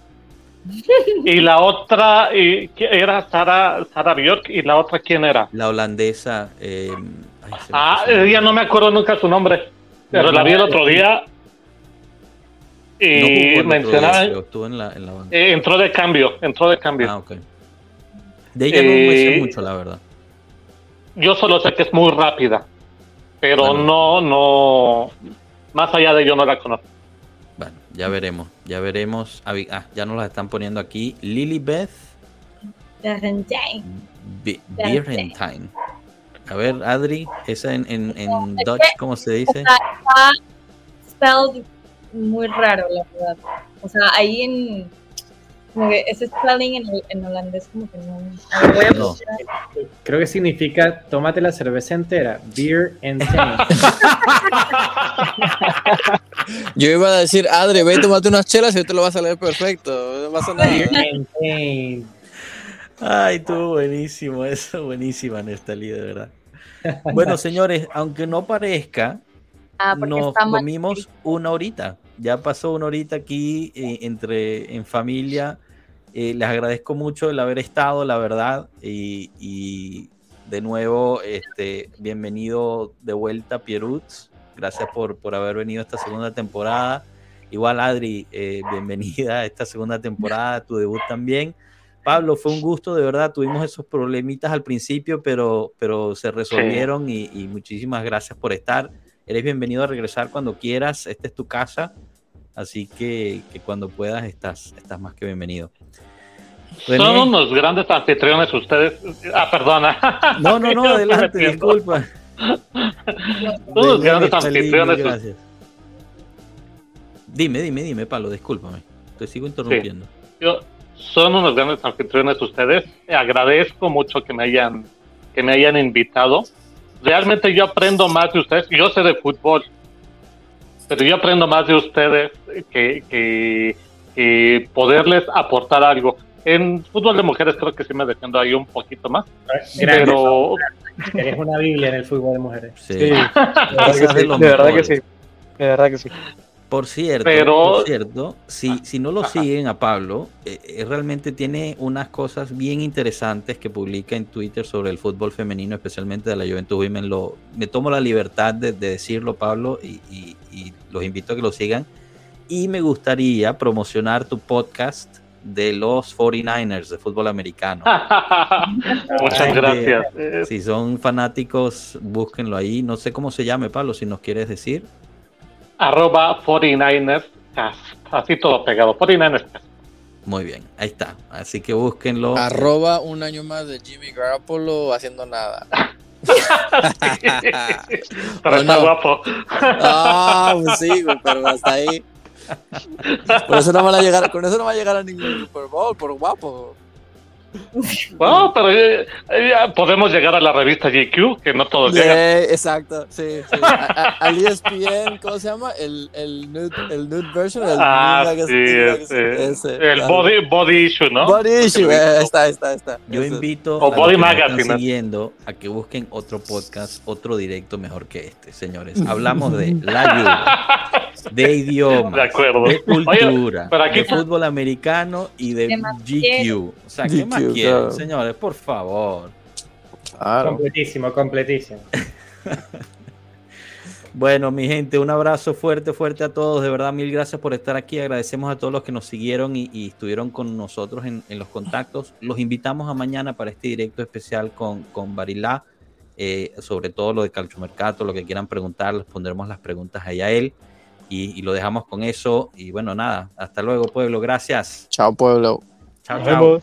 Y la otra y, era Sara, Sara Bjork, y la otra, ¿quién era? La holandesa. eh, ay, Ah, ella no me acuerdo nunca su nombre, pero la vi el otro día. Y jugó el otro día, mencionaban, pero estuvo en la, en la banca. eh, entró de cambio, entró de cambio. Ah, ok. De ella no me sé Eh, mucho, la verdad. Yo solo sé que es muy rápida, pero Bueno. no, no, más allá de ello no la conozco. Bueno, ya veremos. Ya veremos. Ah, ya nos las están poniendo aquí. Lilibeth. Birentine. A ver, Adri, esa en, en, en Dutch, ¿cómo se dice? Está, está spelled muy raro, la verdad. O sea, ahí en. Como que ese spelling en, en holandés, como que no. A ver, voy a No. Creo que significa tómate la cerveza entera. Beer and. Yo iba a decir, Adri, ve y tómate unas chelas y yo te lo vas a leer perfecto. No pasa nada. Ay, estuvo buenísimo eso, buenísima Nestalí, de verdad. Bueno, señores, aunque no parezca, Ah, nos comimos una horita. Ya pasó una horita aquí eh, entre en familia. Eh, les agradezco mucho el haber estado, la verdad. Y, y de nuevo, este, bienvenido de vuelta, Pierutz. Gracias por, por haber venido esta segunda temporada. Igual, Adri, eh, bienvenida a esta segunda temporada, tu debut también. Pablo, fue un gusto, de verdad. Tuvimos esos problemitas al principio, pero, pero se resolvieron y, y muchísimas gracias por estar. Eres bienvenido a regresar cuando quieras. Esta es tu casa. Así que, que cuando puedas estás, estás más que bienvenido. René. Son unos grandes anfitriones ustedes. Ah, perdona. No, no, no, adelante, disculpa. Todos grandes anfitriones. gracias. Dime, dime, dime, Pablo, discúlpame. Te sigo interrumpiendo. Yo- son unos grandes anfitriones ustedes. Agradezco mucho que me hayan que me hayan invitado. Realmente yo aprendo más de ustedes. Yo sé de fútbol, pero yo aprendo más de ustedes que, que, que poderles aportar algo. En fútbol de mujeres creo que sí me defiendo ahí un poquito más, pero Eres una biblia en el fútbol de mujeres. Sí. Sí, de verdad que sí. De verdad que sí. De verdad que sí. Por cierto, Pero- por cierto si, si no lo Ajá. siguen a Pablo, eh, eh, realmente tiene unas cosas bien interesantes que publica en Twitter sobre el fútbol femenino, especialmente de la Juventus Women. Lo, me tomo la libertad de, de decirlo, Pablo, y, y- y los invito a que lo sigan. Y me gustaría promocionar tu podcast de los 49ers de fútbol americano. muchas Ay, gracias. Eh, Si son fanáticos, búsquenlo ahí. No sé cómo se llame, Pablo, si nos quieres decir. arroba 49ers cast. Así todo pegado. 49ers cast. Muy bien, ahí está. Así que búsquenlo. Arroba un año más de Jimmy Garoppolo haciendo nada. Pero ¿O está no? guapo. Ah, pues sí, güey, pero hasta ahí. Por eso no van a llegar, con eso no va a llegar a ningún Super Bowl, por guapo. Bueno, pero eh, eh, podemos llegar a la revista GQ, que no todos llegan. Eh, exacto, sí, sí. A- a- al ESPN, ¿cómo se llama? El, el, nude, el nude version. El Ah, nude sí, magazine, ese. ese, El claro. body, body issue, ¿no? Body issue, eh, está, está, está. Yo Ese. invito O a Body los que nos Magazine, están siguiendo a que busquen otro podcast, otro directo mejor que este, señores. Hablamos de la Juve, de idiomas, De acuerdo. de cultura, pero aquí- de fútbol americano y de ¿Qué más GQ. O sea, ¿qué más Claro. señores? Por favor. Claro. Completísimo, completísimo. Bueno, mi gente, un abrazo fuerte, fuerte a todos. De verdad, mil gracias por estar aquí. Agradecemos a todos los que nos siguieron y, y estuvieron con nosotros en, en los contactos. Los invitamos a mañana para este directo especial con, con Barilá, eh, sobre todo lo de Calchomercato, lo que quieran preguntar, les pondremos las preguntas ahí a él. Y, y lo dejamos con eso. Y bueno, nada, hasta luego, pueblo. Gracias. Chao, pueblo. Chao, chao.